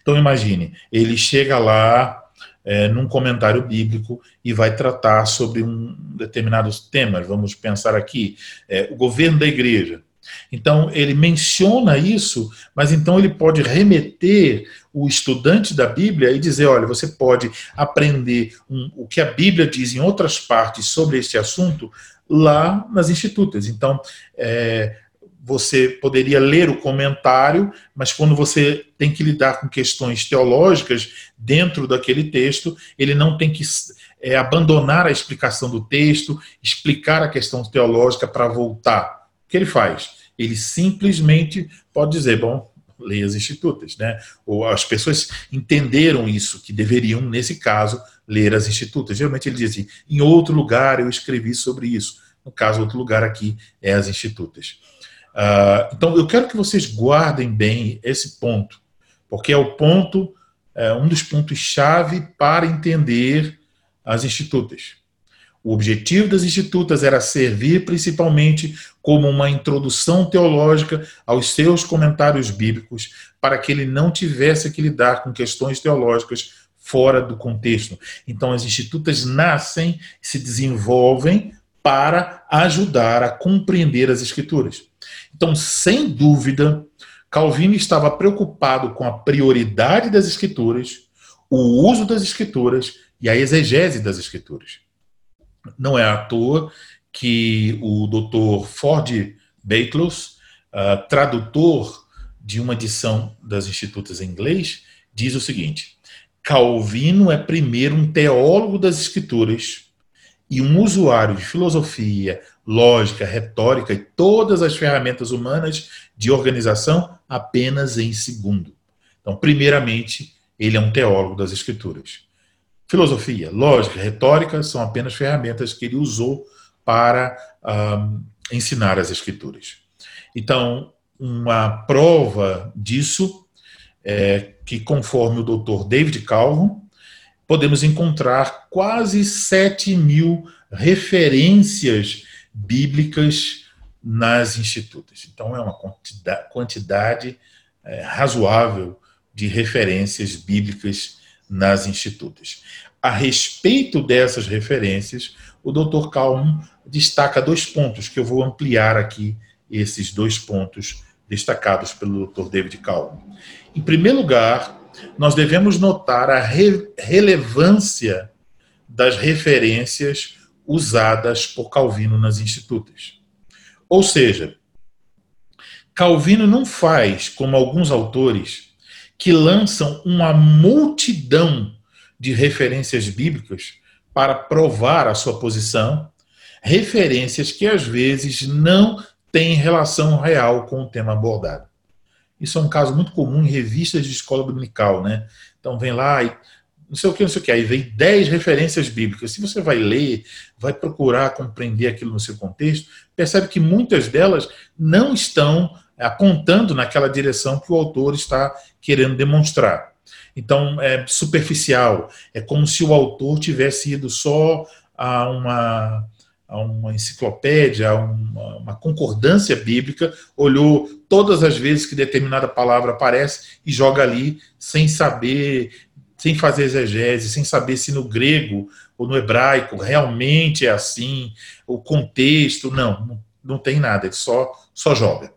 Então imagine, ele chega lá é, num comentário bíblico e vai tratar sobre um determinado tema. Vamos pensar aqui, é, o governo da igreja. Então ele menciona isso, mas então ele pode remeter o estudante da Bíblia e dizer, olha, você pode aprender um, o que a Bíblia diz em outras partes sobre este assunto lá nas institutas. Então, é, você poderia ler o comentário, mas quando você tem que lidar com questões teológicas dentro daquele texto, ele não tem que é, abandonar a explicação do texto, explicar a questão teológica para voltar. O que ele faz? Ele simplesmente pode dizer, bom, leia as institutas, né? Ou as pessoas entenderam isso, que deveriam, nesse caso, ler as institutas. Geralmente ele diz assim, em outro lugar eu escrevi sobre isso. No caso, outro lugar aqui é as institutas. Uh, então, eu quero que vocês guardem bem esse ponto, porque é o ponto, é um dos pontos-chave para entender as institutas. O objetivo das institutas era servir principalmente como uma introdução teológica aos seus comentários bíblicos, para que ele não tivesse que lidar com questões teológicas fora do contexto. Então, as institutas nascem, se desenvolvem para ajudar a compreender as Escrituras. Então, sem dúvida, Calvino estava preocupado com a prioridade das Escrituras, o uso das Escrituras e a exegese das Escrituras. Não é à toa que o Dr. Ford Beitlos, uh, tradutor de uma edição das Institutas em inglês, diz o seguinte: Calvino é primeiro um teólogo das Escrituras e um usuário de filosofia, lógica, retórica e todas as ferramentas humanas de organização apenas em segundo. Então, primeiramente, ele é um teólogo das Escrituras. Filosofia, lógica, retórica são apenas ferramentas que ele usou para ensinar as Escrituras. Então, uma prova disso é que, conforme o doutor David Calhoun, podemos encontrar quase 7 mil referências bíblicas nas institutas. Então, é uma quantidade, quantidade é, razoável de referências bíblicas nas institutas. A respeito dessas referências, o Dr. Calm destaca dois pontos que eu vou ampliar aqui, esses dois pontos destacados pelo Dr. David Calm. Em primeiro lugar, nós devemos notar a re relevância das referências usadas por Calvino nas institutas. Ou seja, Calvino não faz como alguns autores que lançam uma multidão de referências bíblicas para provar a sua posição, referências que às vezes não têm relação real com o tema abordado. Isso é um caso muito comum em revistas de escola dominical, né? Então vem lá e não sei o que, não sei o que. Aí vem 10 referências bíblicas. Se você vai ler, vai procurar compreender aquilo no seu contexto, percebe que muitas delas não estão apontando naquela direção que o autor está querendo demonstrar. Então, é superficial. É como se o autor tivesse ido só a uma, a uma enciclopédia, a uma, uma, concordância bíblica, olhou todas as vezes que determinada palavra aparece e joga ali sem saber sem fazer exegese, sem saber se no grego ou no hebraico realmente é assim, o contexto, não, não, tem nada, ele só, só joga.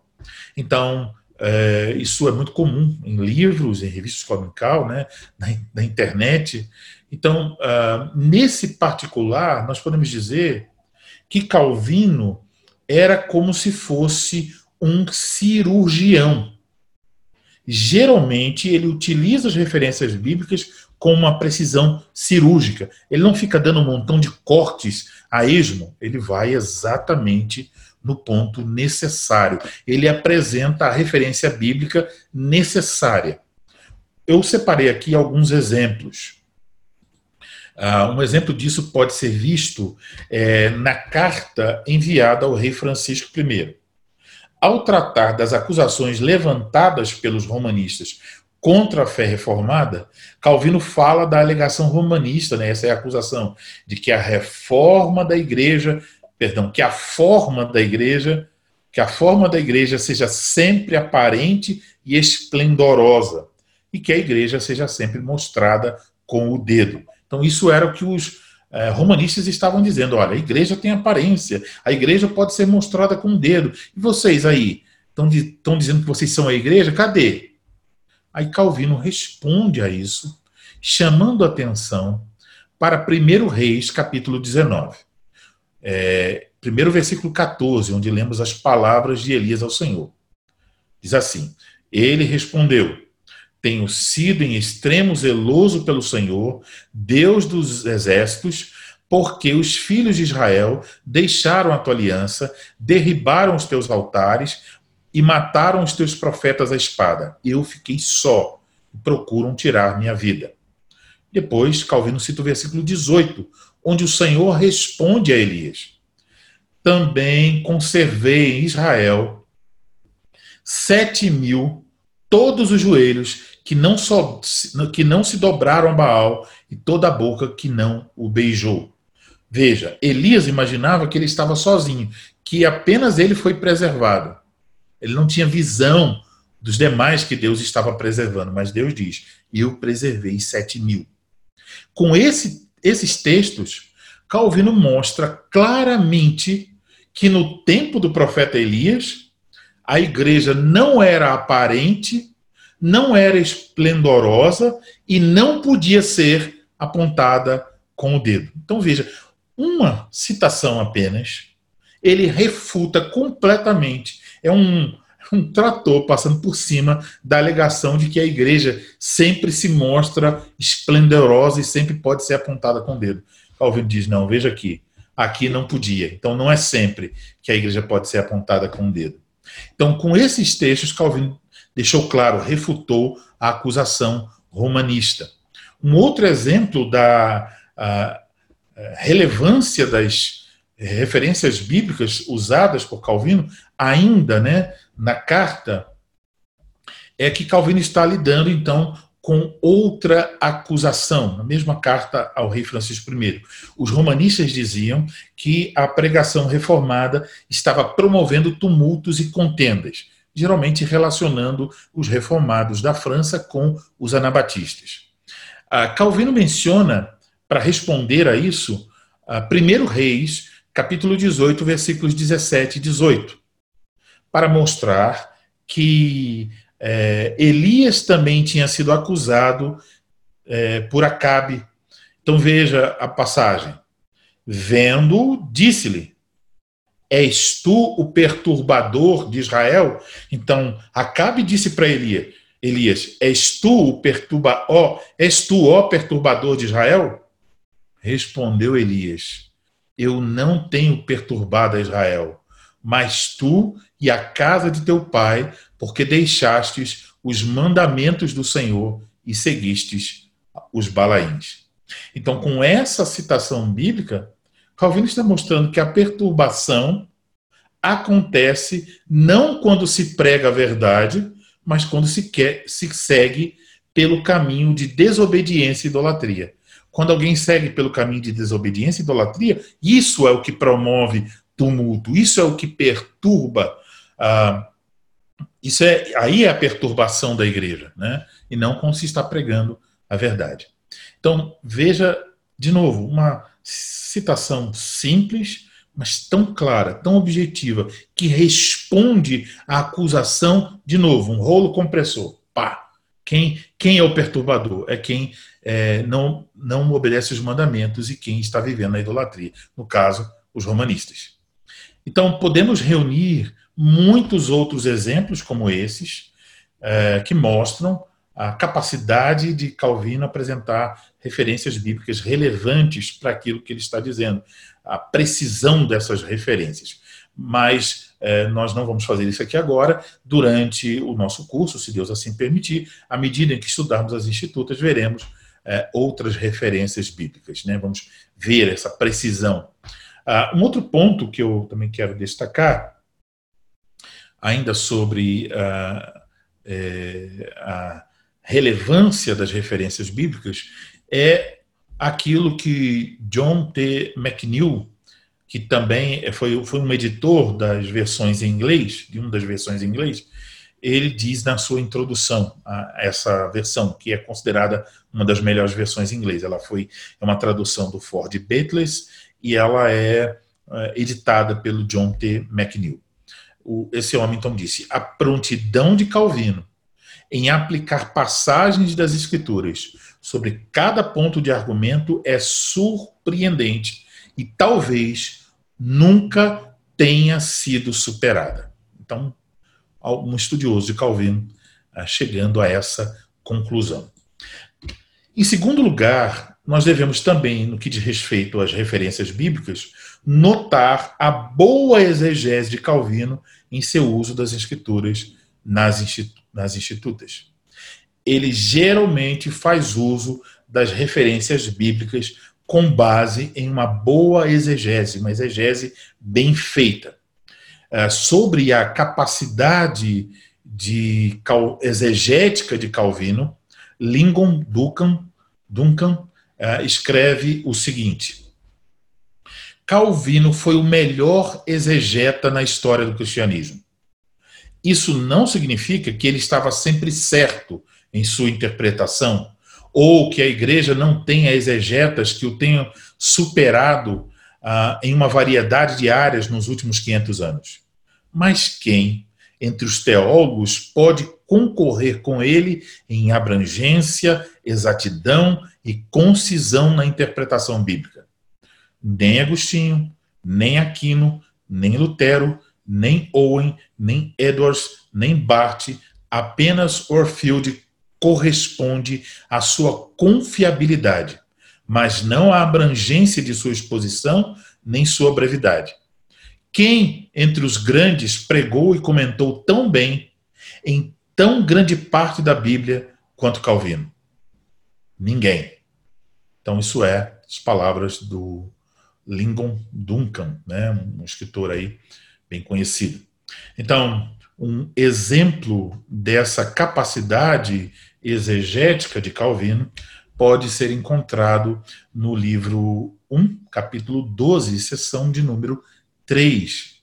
Então, é, isso é muito comum em livros, em revistas comical, né, na, na internet. Então, uh, nesse particular, nós podemos dizer que Calvino era como se fosse um cirurgião geralmente ele utiliza as referências bíblicas com uma precisão cirúrgica. Ele não fica dando um montão de cortes a esmo, ele vai exatamente no ponto necessário. Ele apresenta a referência bíblica necessária. Eu separei aqui alguns exemplos. Uh, um exemplo disso pode ser visto é, na carta enviada ao rei Francisco I ao tratar das acusações levantadas pelos romanistas contra a fé reformada, Calvino fala da alegação romanista, né? essa é a acusação, de que a reforma da igreja, perdão, que a forma da igreja, que a forma da igreja seja sempre aparente e esplendorosa, e que a igreja seja sempre mostrada com o dedo. Então, isso era o que os é, romanistas estavam dizendo: olha, a igreja tem aparência, a igreja pode ser mostrada com o um dedo. E vocês aí estão dizendo que vocês são a igreja? Cadê? Aí Calvino responde a isso, chamando atenção para 1 Reis, capítulo 19. É, primeiro versículo 14, onde lemos as palavras de Elias ao Senhor. Diz assim: Ele respondeu: tenho sido em extremo zeloso pelo Senhor, Deus dos exércitos, porque os filhos de Israel deixaram a tua aliança, derribaram os teus altares e mataram os teus profetas à espada. Eu fiquei só procuram tirar minha vida. Depois, Calvino cita o versículo 18, onde o Senhor responde a Elias: Também conservei em Israel sete mil, todos os joelhos que não, só, que não se dobraram a Baal e toda a boca que não o beijou. Veja, Elias imaginava que ele estava sozinho, que apenas ele foi preservado. Ele não tinha visão dos demais que Deus estava preservando, mas Deus diz: Eu preservei sete mil. Com esse, esses textos, Calvino mostra claramente que no tempo do profeta Elias, a igreja não era aparente, não era esplendorosa e não podia ser apontada com o dedo. Então veja, uma citação apenas, ele refuta completamente. É um, um trator passando por cima da alegação de que a igreja sempre se mostra esplendorosa e sempre pode ser apontada com o dedo. Calvino diz: não, veja aqui, aqui não podia. Então não é sempre que a igreja pode ser apontada com o dedo. Então, com esses textos, Calvino deixou claro, refutou a acusação romanista. Um outro exemplo da relevância das referências bíblicas usadas por Calvino, ainda né, na carta, é que Calvino está lidando, então, com outra acusação, na mesma carta ao rei Francisco I. Os romanistas diziam que a pregação reformada estava promovendo tumultos e contendas, geralmente relacionando os reformados da França com os anabatistas. Ah, Calvino menciona, para responder a isso, 1 Reis, capítulo 18, versículos 17 e 18, para mostrar que é, Elias também tinha sido acusado é, por Acabe. Então veja a passagem. Vendo, disse-lhe: És tu o perturbador de Israel? Então Acabe disse para Elias: Elias, és tu o perturba, ó, és tu ó perturbador de Israel? Respondeu Elias: Eu não tenho perturbado a Israel, mas tu e a casa de teu pai porque deixastes os mandamentos do Senhor e seguistes os balaíns. Então, com essa citação bíblica, Calvino está mostrando que a perturbação acontece não quando se prega a verdade, mas quando se, quer, se segue pelo caminho de desobediência e idolatria. Quando alguém segue pelo caminho de desobediência e idolatria, isso é o que promove tumulto, isso é o que perturba ah, isso é aí é a perturbação da igreja, né? E não quando se está pregando a verdade. Então veja de novo uma citação simples, mas tão clara, tão objetiva, que responde à acusação de novo, um rolo compressor. Pá. Quem, quem é o perturbador? É quem é, não, não obedece os mandamentos e quem está vivendo na idolatria. No caso, os romanistas. Então, podemos reunir muitos outros exemplos como esses, é, que mostram a capacidade de Calvino apresentar referências bíblicas relevantes para aquilo que ele está dizendo, a precisão dessas referências. Mas é, nós não vamos fazer isso aqui agora. Durante o nosso curso, se Deus assim permitir, à medida em que estudarmos as institutas, veremos é, outras referências bíblicas. Né? Vamos ver essa precisão. Ah, um outro ponto que eu também quero destacar ainda sobre a, é, a relevância das referências bíblicas, é aquilo que John T. McNeil, que também foi, foi um editor das versões em inglês, de uma das versões em inglês, ele diz na sua introdução a essa versão, que é considerada uma das melhores versões em inglês. Ela foi é uma tradução do Ford Batless e ela é, é editada pelo John T. McNeil o, esse homem então disse: a prontidão de Calvino em aplicar passagens das Escrituras sobre cada ponto de argumento é surpreendente e talvez nunca tenha sido superada. Então, um estudioso de Calvino ah, chegando a essa conclusão. Em segundo lugar, nós devemos também, no que diz respeito às referências bíblicas, notar a boa exegese de Calvino em seu uso das escrituras nas, nas institutas. Ele geralmente faz uso das referências bíblicas com base em uma boa exegese, uma exegese bem feita. É, sobre a capacidade de exegética de Calvino, Lingon Duncan, Duncan uh, escreve o seguinte: Calvino foi o melhor exegeta na história do cristianismo. Isso não significa que ele estava sempre certo em sua interpretação, ou que a igreja não tenha exegetas que o tenham superado uh, em uma variedade de áreas nos últimos 500 anos. Mas quem, entre os teólogos, pode concorrer com ele em abrangência, exatidão e concisão na interpretação bíblica? Nem Agostinho, nem Aquino, nem Lutero, nem Owen, nem Edwards, nem Barth, apenas Orfield corresponde à sua confiabilidade, mas não à abrangência de sua exposição nem sua brevidade. Quem entre os grandes pregou e comentou tão bem em tão grande parte da Bíblia quanto Calvino? Ninguém. Então, isso é as palavras do Lincoln Duncan, né, um escritor aí bem conhecido. Então, um exemplo dessa capacidade exegética de Calvino pode ser encontrado no livro 1, capítulo 12, seção de número 3.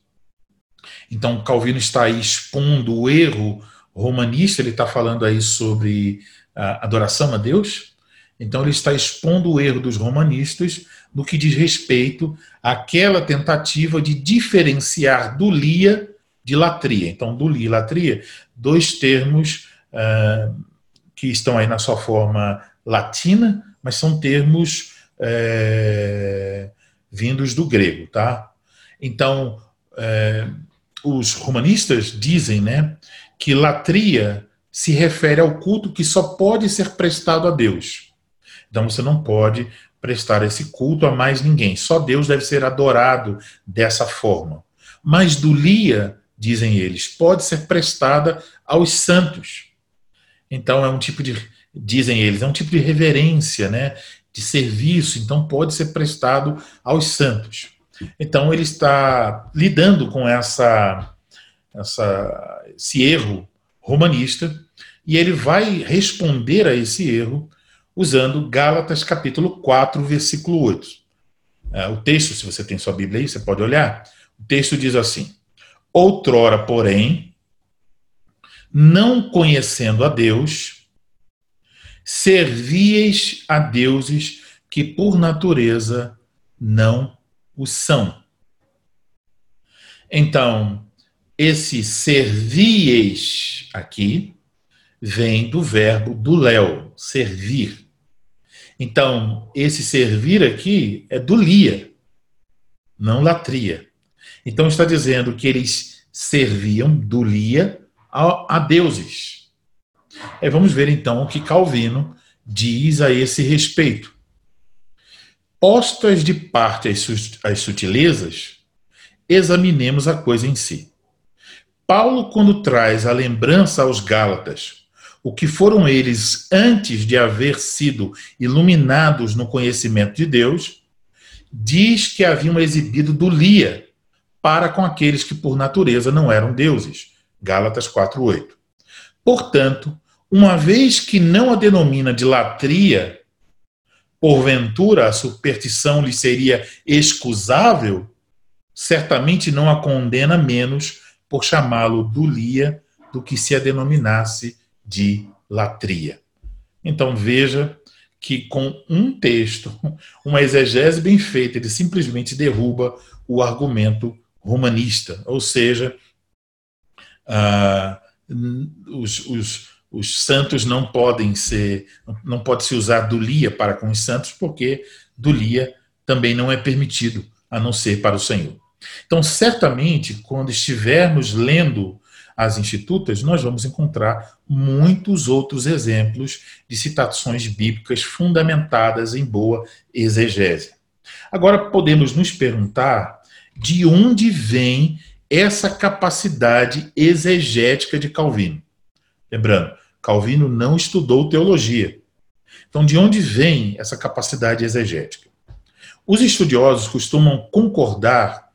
Então, Calvino está aí expondo o erro romanista, ele está falando aí sobre a adoração a Deus. Então, ele está expondo o erro dos romanistas no que diz respeito àquela tentativa de diferenciar dulia de latria. Então, dulia e latria, dois termos uh, que estão aí na sua forma latina, mas são termos é, vindos do grego, tá? Então, é, os romanistas dizem, né, que latria se refere ao culto que só pode ser prestado a Deus. Então, você não pode prestar esse culto a mais ninguém. Só Deus deve ser adorado dessa forma. Mas dulia, dizem eles, pode ser prestada aos santos. Então, é um tipo de dizem eles, é um tipo de reverência, né, de serviço, então pode ser prestado aos santos. Então ele está lidando com essa, essa esse erro romanista e ele vai responder a esse erro usando Gálatas capítulo 4, versículo 8. É, o texto, se você tem sua Bíblia aí, você pode olhar. O texto diz assim: Outrora, porém, não conhecendo a Deus, Servieis a deuses que por natureza não o são. Então, esse servieis aqui vem do verbo do léo, servir. Então, esse servir aqui é do lia, não latria. Então, está dizendo que eles serviam do lia a, a deuses. É, vamos ver então o que Calvino diz a esse respeito. Postas de parte as sutilezas, examinemos a coisa em si. Paulo, quando traz a lembrança aos Gálatas, o que foram eles antes de haver sido iluminados no conhecimento de Deus, diz que haviam exibido dulia para com aqueles que por natureza não eram deuses. Gálatas 4:8. Portanto, uma vez que não a denomina de latria, porventura a superstição lhe seria excusável, certamente não a condena menos por chamá-lo dulia do que se a denominasse de latria. Então veja que com um texto, uma exegese bem feita, ele simplesmente derruba o argumento romanista, ou seja, uh, os, os, os santos não podem ser, não pode se usar dulia para com os santos, porque dulia também não é permitido, a não ser para o Senhor. Então, certamente, quando estivermos lendo as institutas, nós vamos encontrar muitos outros exemplos de citações bíblicas fundamentadas em boa exegese. Agora, podemos nos perguntar de onde vem essa capacidade exegética de Calvino. Lembrando, Calvino não estudou teologia. Então, de onde vem essa capacidade exegética? Os estudiosos costumam concordar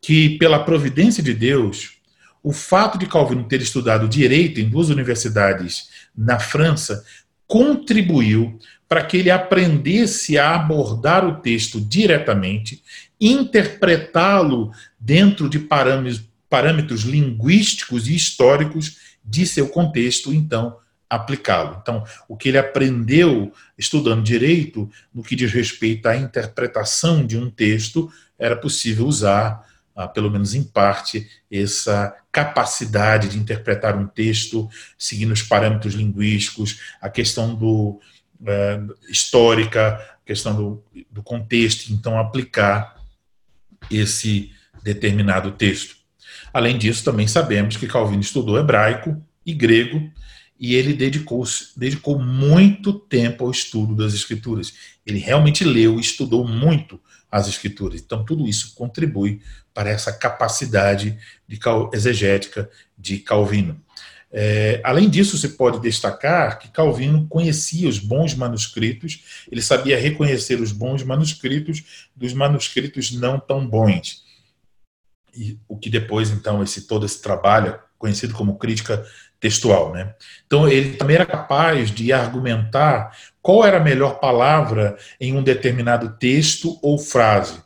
que, pela providência de Deus, o fato de Calvino ter estudado direito em duas universidades na França contribuiu para que ele aprendesse a abordar o texto diretamente, interpretá-lo dentro de parâmetros, parâmetros linguísticos e históricos de seu contexto, então aplicá-lo. Então, o que ele aprendeu estudando direito, no que diz respeito à interpretação de um texto, era possível usar, ah, pelo menos em parte, essa capacidade de interpretar um texto seguindo os parâmetros linguísticos, a questão do é, histórica, a questão do, do contexto, então aplicar esse determinado texto. Além disso, também sabemos que Calvino estudou hebraico e grego e ele dedicou, dedicou muito tempo ao estudo das Escrituras. Ele realmente leu e estudou muito as Escrituras. Então, tudo isso contribui para essa capacidade de exegética de Calvino. É, além disso, se pode destacar que Calvino conhecia os bons manuscritos, ele sabia reconhecer os bons manuscritos dos manuscritos não tão bons. E o que depois, então, esse todo esse trabalho, conhecido como crítica textual. Né? Então, ele também era capaz de argumentar qual era a melhor palavra em um determinado texto ou frase.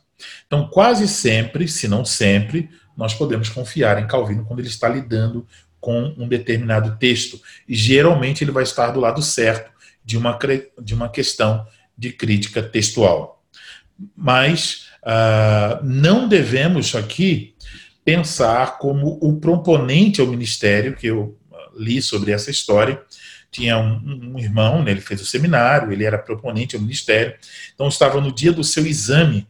Então, quase sempre, se não sempre, nós podemos confiar em Calvino quando ele está lidando com um determinado texto. E geralmente ele vai estar do lado certo de uma, de uma questão de crítica textual. Mas uh, não devemos aqui pensar como o proponente ao ministério, que eu li sobre essa história. Tinha um, um irmão, né, ele fez o seminário, ele era proponente ao ministério, então estava no dia do seu exame.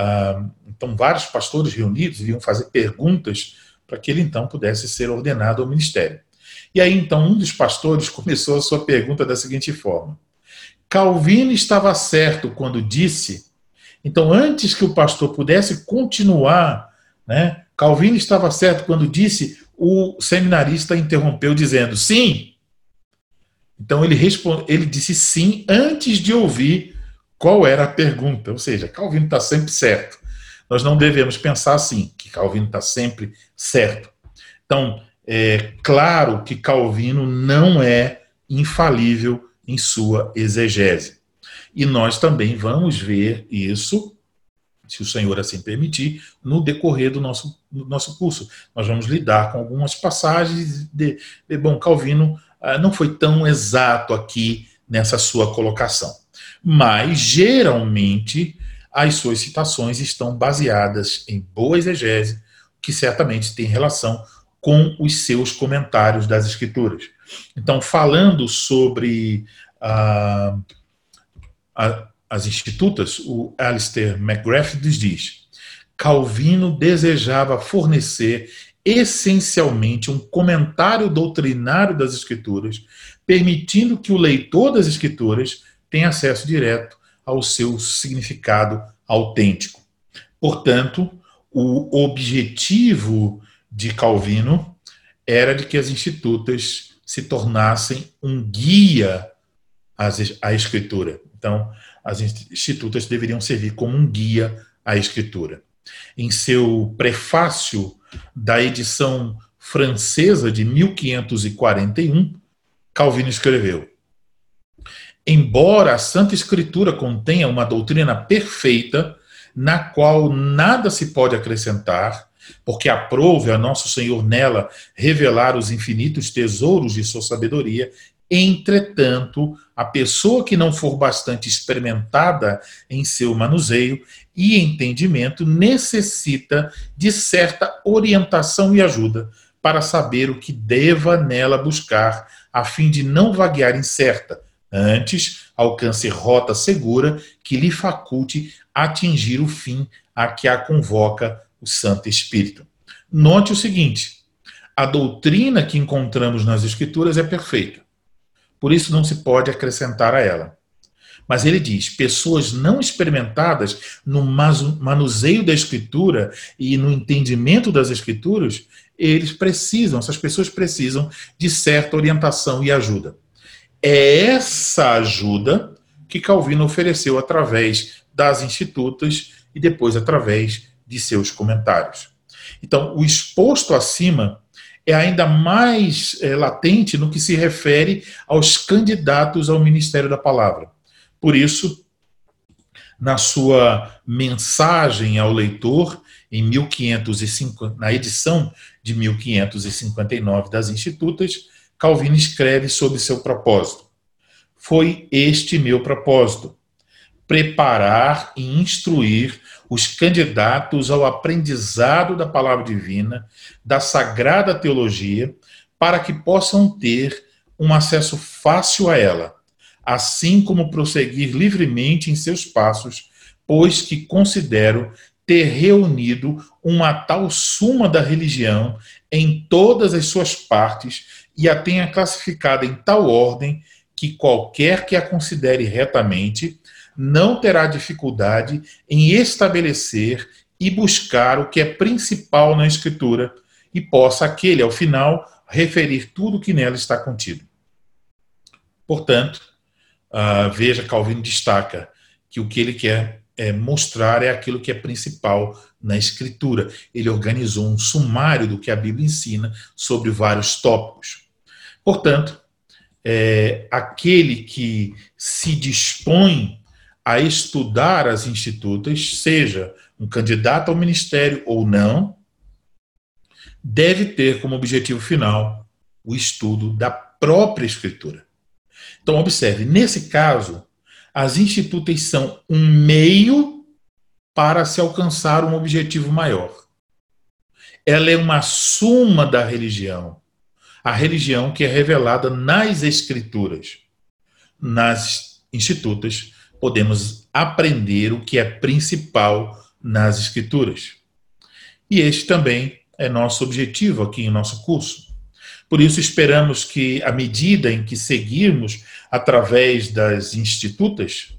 Ah, então, vários pastores reunidos iam fazer perguntas para que ele então pudesse ser ordenado ao ministério. E aí, então, um dos pastores começou a sua pergunta da seguinte forma: Calvino estava certo quando disse. Então, antes que o pastor pudesse continuar, né, Calvino estava certo quando disse o seminarista interrompeu dizendo sim. Então ele, responde, ele disse sim antes de ouvir qual era a pergunta. Ou seja, Calvino está sempre certo. Nós não devemos pensar assim, que Calvino está sempre certo. Então, é claro que Calvino não é infalível em sua exegese. E nós também vamos ver isso se o Senhor assim permitir, no decorrer do nosso, do nosso curso. Nós vamos lidar com algumas passagens de, de bom, Calvino não foi tão exato aqui nessa sua colocação. Mas, geralmente, as suas citações estão baseadas em boa exegese, que certamente tem relação com os seus comentários das Escrituras. Então, falando sobre a, a as institutas, o Alistair McGrath diz: Calvino desejava fornecer essencialmente um comentário doutrinário das Escrituras, permitindo que o leitor das Escrituras tenha acesso direto ao seu significado autêntico. Portanto, o objetivo de Calvino era de que as institutas se tornassem um guia à Escritura. Então, as institutas deveriam servir como um guia à escritura. Em seu prefácio da edição francesa de 1541, Calvino escreveu: Embora a Santa Escritura contenha uma doutrina perfeita, na qual nada se pode acrescentar, porque aprove a nosso Senhor nela revelar os infinitos tesouros de sua sabedoria Entretanto, a pessoa que não for bastante experimentada em seu manuseio e entendimento necessita de certa orientação e ajuda para saber o que deva nela buscar, a fim de não vaguear incerta. Antes, alcance rota segura que lhe faculte atingir o fim a que a convoca o Santo Espírito. Note o seguinte: a doutrina que encontramos nas Escrituras é perfeita por isso não se pode acrescentar a ela. Mas ele diz: pessoas não experimentadas no manuseio da escritura e no entendimento das escrituras, eles precisam, essas pessoas precisam de certa orientação e ajuda. É essa ajuda que Calvino ofereceu através das institutas e depois através de seus comentários. Então, o exposto acima é ainda mais é, latente no que se refere aos candidatos ao ministério da palavra. Por isso, na sua mensagem ao leitor, em 1505, na edição de 1559 das Institutas, Calvino escreve sobre seu propósito. Foi este meu propósito: preparar e instruir os candidatos ao aprendizado da palavra divina, da sagrada teologia, para que possam ter um acesso fácil a ela, assim como prosseguir livremente em seus passos, pois que considero ter reunido uma tal suma da religião em todas as suas partes e a tenha classificada em tal ordem que qualquer que a considere retamente não terá dificuldade em estabelecer e buscar o que é principal na Escritura e possa aquele, ao final, referir tudo o que nela está contido. Portanto, uh, veja, Calvino destaca que o que ele quer é, mostrar é aquilo que é principal na Escritura. Ele organizou um sumário do que a Bíblia ensina sobre vários tópicos. Portanto, é, aquele que se dispõe a estudar as institutas, seja um candidato ao ministério ou não, deve ter como objetivo final o estudo da própria escritura. Então, observe, nesse caso, as institutas são um meio para se alcançar um objetivo maior. Ela é uma suma da religião, a religião que é revelada nas escrituras. Nas institutas, podemos aprender o que é principal nas Escrituras. E este também é nosso objetivo aqui em nosso curso. Por isso, esperamos que, à medida em que seguirmos através das institutas,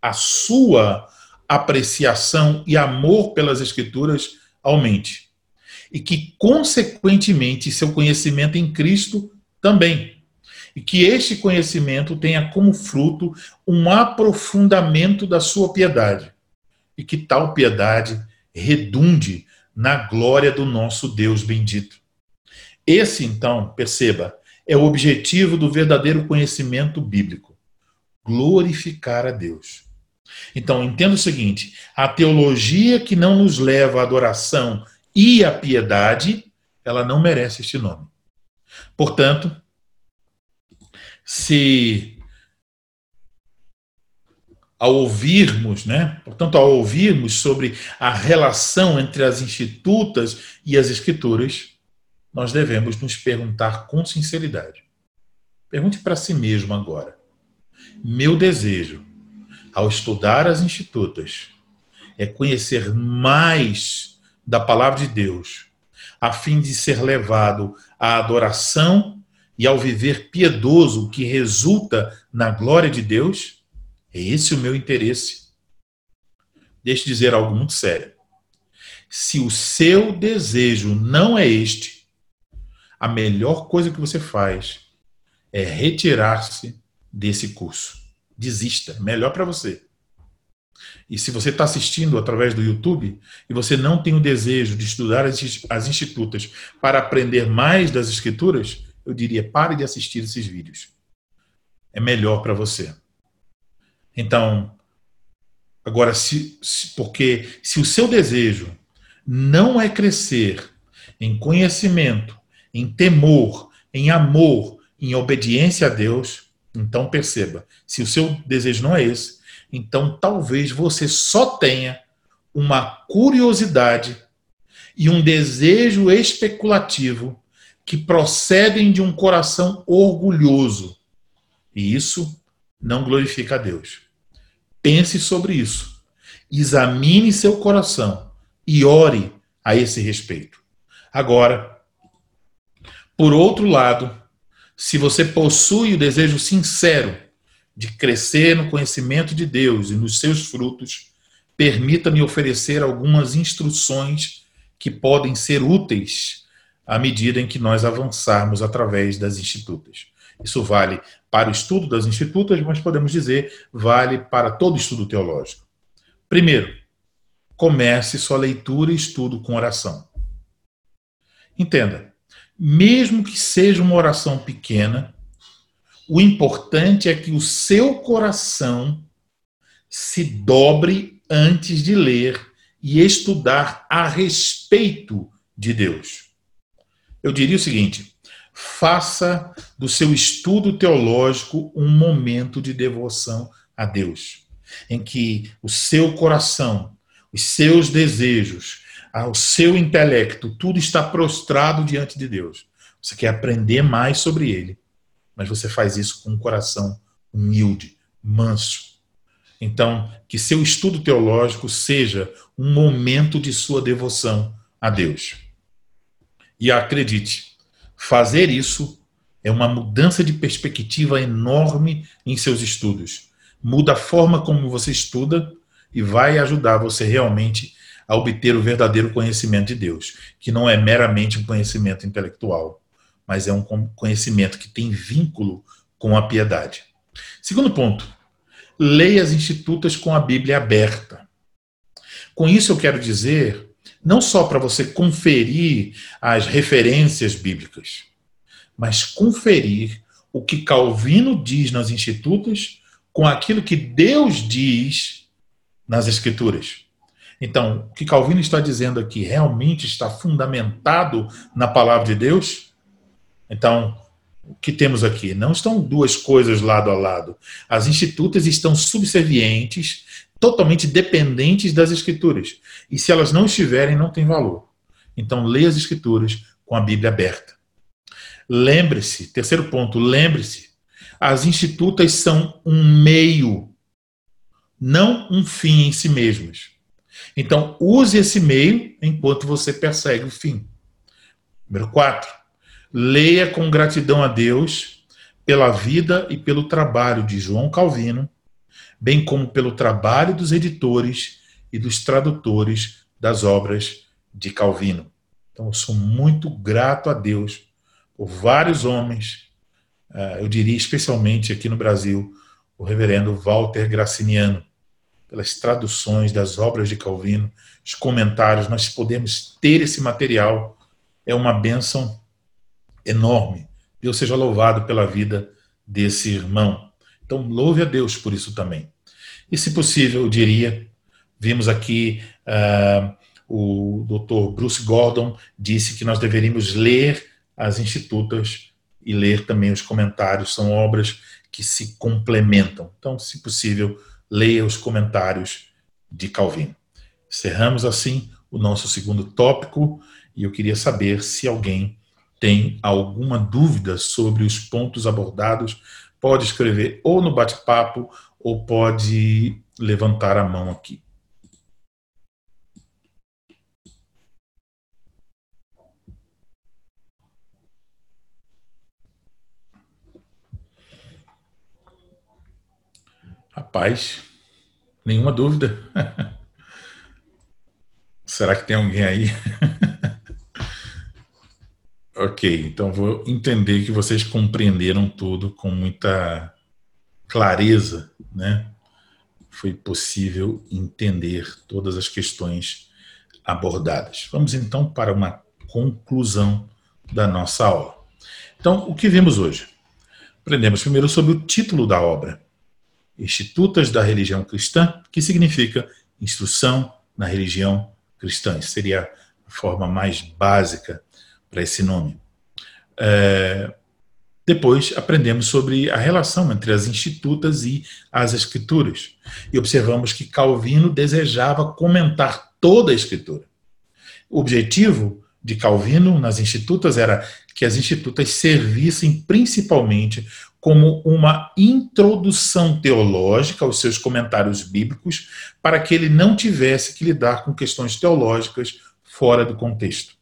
a sua apreciação e amor pelas Escrituras aumente. E que, consequentemente, seu conhecimento em Cristo também e que este conhecimento tenha como fruto um aprofundamento da sua piedade, e que tal piedade redunde na glória do nosso Deus bendito. Esse, então, perceba, é o objetivo do verdadeiro conhecimento bíblico: glorificar a Deus. Então, entenda o seguinte: a teologia que não nos leva à adoração e à piedade, ela não merece este nome. Portanto, se ao ouvirmos, né? Portanto, ao ouvirmos sobre a relação entre as institutas e as escrituras, nós devemos nos perguntar com sinceridade. Pergunte para si mesmo agora. Meu desejo, ao estudar as institutas, é conhecer mais da palavra de Deus, a fim de ser levado à adoração e ao viver piedoso que resulta na glória de Deus, é esse o meu interesse. Deixe dizer algo muito sério. Se o seu desejo não é este, a melhor coisa que você faz é retirar-se desse curso. Desista, melhor para você. E se você está assistindo através do YouTube e você não tem o desejo de estudar as institutas para aprender mais das Escrituras, eu diria: pare de assistir esses vídeos. É melhor para você. Então, agora, se, se, porque se o seu desejo não é crescer em conhecimento, em temor, em amor, em obediência a Deus, então perceba: se o seu desejo não é esse, então talvez você só tenha uma curiosidade e um desejo especulativo que procedem de um coração orgulhoso. E isso não glorifica a Deus. Pense sobre isso. Examine seu coração e ore a esse respeito. Agora, por outro lado, se você possui o desejo sincero de crescer no conhecimento de Deus e nos seus frutos, permita-me oferecer algumas instruções que podem ser úteis à medida em que nós avançarmos através das institutas. Isso vale para o estudo das institutas, mas podemos dizer vale para todo estudo teológico. Primeiro, comece sua leitura e estudo com oração. Entenda, mesmo que seja uma oração pequena, o importante é que o seu coração se dobre antes de ler e estudar a respeito de Deus. Eu diria o seguinte: faça do seu estudo teológico um momento de devoção a Deus, em que o seu coração, os seus desejos, o seu intelecto, tudo está prostrado diante de Deus. Você quer aprender mais sobre Ele mas você faz isso com um coração humilde, manso. Então, que seu estudo teológico seja um momento de sua devoção a Deus. E acredite, fazer isso é uma mudança de perspectiva enorme em seus estudos. Muda a forma como você estuda e vai ajudar você realmente a obter o verdadeiro conhecimento de Deus, que não é meramente um conhecimento intelectual mas é um conhecimento que tem vínculo com a piedade. Segundo ponto, leia as institutas com a Bíblia aberta. Com isso eu quero dizer, não só para você conferir as referências bíblicas, mas conferir o que Calvino diz nas institutas com aquilo que Deus diz nas Escrituras. Então, o que Calvino está dizendo aqui realmente está fundamentado na palavra de Deus? Então, o que temos aqui? Não estão duas coisas lado a lado. As institutas estão subservientes, totalmente dependentes das escrituras. E se elas não estiverem, não tem valor. Então, leia as escrituras com a Bíblia aberta. Lembre-se, terceiro ponto, lembre-se, as institutas são um meio, não um fim em si mesmas. Então, use esse meio enquanto você persegue o fim. Número 4 Leia com gratidão a Deus pela vida e pelo trabalho de João Calvino, bem como pelo trabalho dos editores e dos tradutores das obras de Calvino. Então, eu sou muito grato a Deus por vários homens, eh, eu diria especialmente aqui no Brasil, o reverendo Walter Graciniano, pelas traduções das obras de Calvino, os comentários, nós podemos ter esse material, é uma bênção enorme. Deus seja louvado pela vida desse irmão. Então, louve a Deus por isso também. E, se possível, eu diria, vimos aqui uh, o Dr. Bruce Gordon disse que nós deveríamos ler as institutas e ler também os comentários, são obras que se complementam. Então, se possível, leia os comentários de Calvino. Cerramos assim o nosso segundo tópico e eu queria saber se alguém tem alguma dúvida sobre os pontos abordados, pode escrever ou no bate-papo ou pode levantar a mão aqui. Rapaz, nenhuma dúvida. Será que tem alguém aí? Ok, então vou entender que vocês compreenderam tudo com muita clareza, né? Foi possível entender todas as questões abordadas. Vamos então para uma conclusão da nossa aula. Então, o que vimos hoje? Aprendemos primeiro sobre o título da obra, Institutas da Religião Cristã, que significa instrução na religião cristã. Isso seria a forma mais básica para esse nome. É, depois aprendemos sobre a relação entre as institutas e as escrituras. E observamos que Calvino desejava comentar toda a escritura. O objetivo de Calvino nas institutas era que as institutas servissem principalmente como uma introdução teológica aos seus comentários bíblicos, para que ele não tivesse que lidar com questões teológicas fora do contexto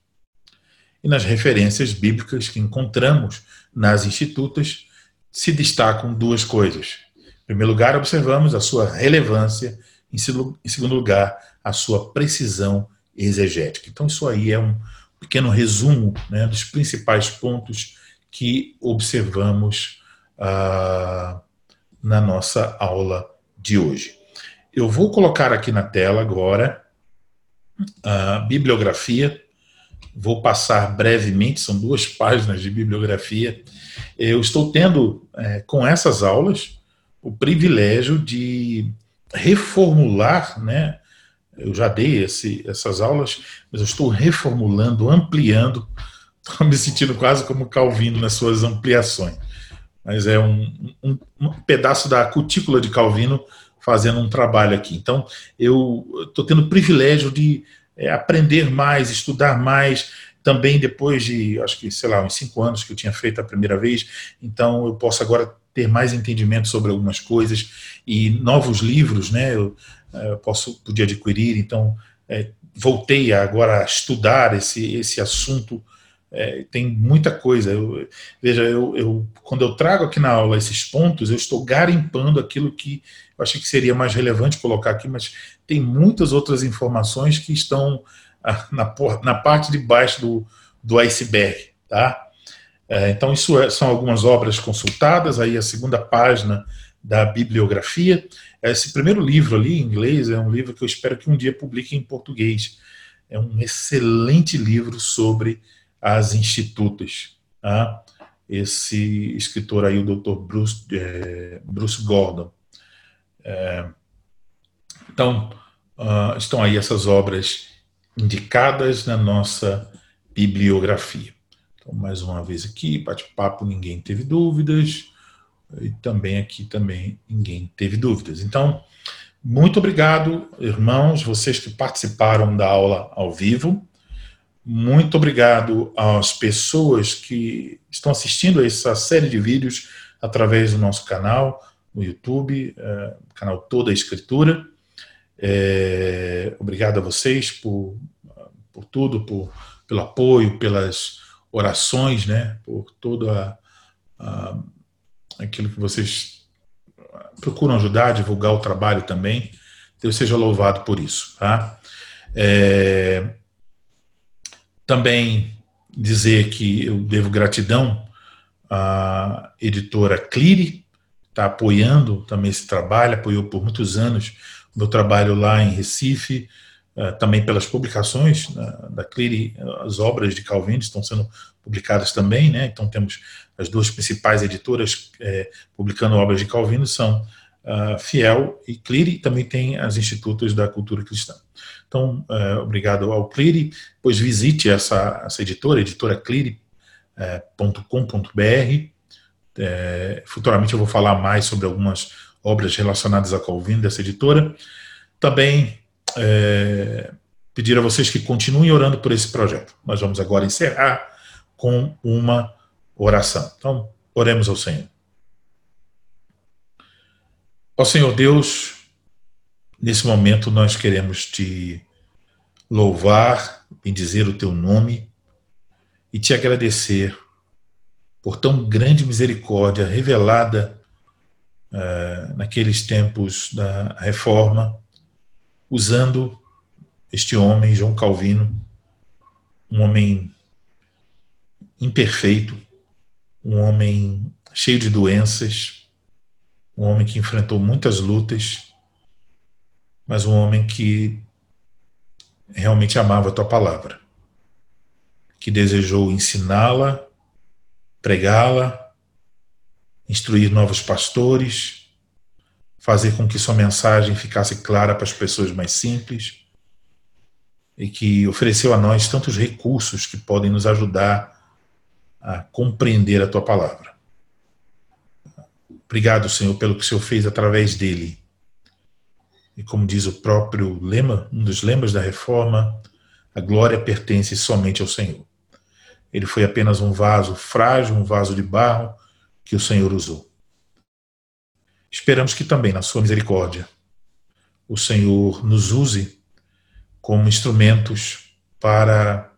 e nas referências bíblicas que encontramos nas institutas se destacam duas coisas. Em primeiro lugar, observamos a sua relevância, em segundo lugar, a sua precisão exegética. Então, isso aí é um pequeno resumo né, dos principais pontos que observamos ah, na nossa aula de hoje. Eu vou colocar aqui na tela agora a bibliografia vou passar brevemente, são duas páginas de bibliografia. Eu estou tendo, é, com essas aulas, o privilégio de reformular, né? Eu já dei esse, essas aulas, mas eu estou reformulando, ampliando, estou me sentindo quase como Calvino nas suas ampliações. Mas é um, um, um pedaço da cutícula de Calvino fazendo um trabalho aqui. Então, eu estou tendo o privilégio de é, aprender mais, estudar mais, também depois de, acho que, sei lá, uns cinco anos que eu tinha feito a primeira vez, então eu posso agora ter mais entendimento sobre algumas coisas e novos livros, né, eu, é, eu posso, podia adquirir, então é, voltei agora a estudar esse, esse assunto, é, tem muita coisa, eu, veja, eu, eu, quando eu trago aqui na aula esses pontos, eu estou garimpando aquilo que eu achei que seria mais relevante colocar aqui, mas tem muitas outras informações que estão ah, na, na parte de baixo do, do iceberg, tá? É, então, isso é, são algumas obras consultadas, aí a segunda página da bibliografia. Esse primeiro livro ali, em inglês, é um livro que eu espero que um dia publique em português. É um excelente livro sobre as institutas. Tá? Esse escritor aí, o Dr. Bruce, é, Bruce Gordon. É, então, uh, estão aí essas obras indicadas na nossa bibliografia. Então, mais uma vez aqui, bate-papo, ninguém teve dúvidas, e também aqui também ninguém teve dúvidas. Então, muito obrigado, irmãos, vocês que participaram da aula ao vivo. Muito obrigado às pessoas que estão assistindo a essa série de vídeos através do nosso canal no YouTube, é, canal Toda a Escritura. É, obrigado a vocês por, por tudo, por, pelo apoio, pelas orações, né, por todo a, a, aquilo que vocês procuram ajudar, divulgar o trabalho também. Deus seja louvado por isso. Tá? É, também dizer que eu devo gratidão à editora Clire, está apoiando também esse trabalho, apoiou por muitos anos o meu trabalho lá em Recife, uh, também pelas publicações uh, da Cleary, as obras de Calvin estão sendo publicadas também, né? Então temos as duas principais editoras eh, publicando obras de Calvino são uh, Fiel e Cleary, também tem as institutos da cultura cristã. Então, obrigado ao Cleary, pois visite essa, essa editora, editoracleary.com.br, é, futuramente eu vou falar mais sobre algumas obras relacionadas a Calvino dessa editora. Também é, pedir a vocês que continuem orando por esse projeto. Nós vamos agora encerrar com uma oração. Então, oremos ao Senhor. Ó Senhor Deus, nesse momento nós queremos te louvar, bendizer o teu nome e te agradecer por tão grande misericórdia revelada uh, naqueles tempos da reforma, usando este homem, João Calvino, um homem imperfeito, um homem cheio de doenças, um homem que enfrentou muitas lutas, mas um homem que realmente amava a tua palavra, que desejou ensiná-la pregá-la, instruir novos pastores, fazer com que sua mensagem ficasse clara para as pessoas mais simples e que ofereceu a nós tantos recursos que podem nos ajudar a compreender a tua palavra. Obrigado, Senhor, pelo que o Senhor fez através dele. E como diz o próprio lema, um dos lemas da reforma, a glória pertence somente ao Senhor. Ele foi apenas um vaso frágil, um vaso de barro que o Senhor usou. Esperamos que também, na Sua misericórdia, o Senhor nos use como instrumentos para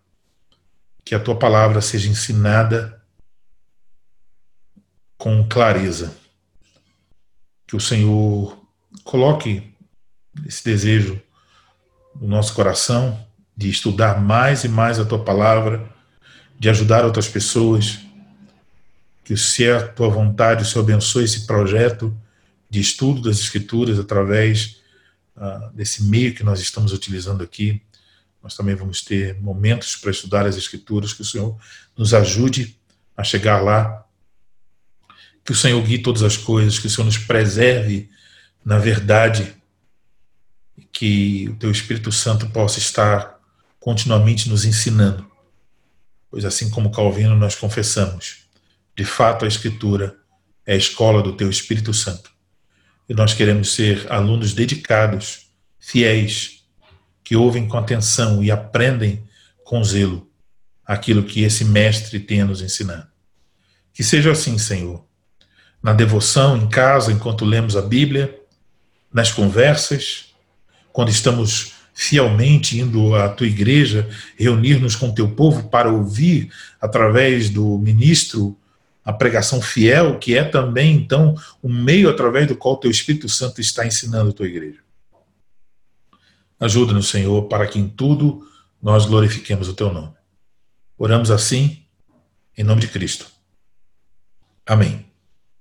que a Tua palavra seja ensinada com clareza. Que o Senhor coloque esse desejo no nosso coração de estudar mais e mais a Tua palavra de ajudar outras pessoas. Que se é a tua vontade, o Senhor abençoe esse projeto de estudo das Escrituras através uh, desse meio que nós estamos utilizando aqui nós também vamos ter momentos para estudar as Escrituras, que o Senhor nos ajude a chegar lá, que o Senhor guie todas as coisas, que o Senhor nos preserve na verdade, que o Teu Espírito Santo possa estar continuamente nos ensinando, pois assim como Calvino nós confessamos, de fato a Escritura é a escola do Teu Espírito Santo. E nós queremos ser alunos dedicados, fiéis, que ouvem com atenção e aprendem com zelo aquilo que esse mestre tem a nos ensinar. Que seja assim, Senhor. Na devoção, em casa, enquanto lemos a Bíblia, nas conversas, quando estamos fielmente indo à tua igreja, reunir-nos com teu povo para ouvir através do ministro a pregação fiel, que é também então o meio através do qual o teu Espírito Santo está ensinando a tua igreja. Ajuda-nos, Senhor, para que em tudo nós glorifiquemos o teu nome. Oramos assim, em nome de Cristo. Amém.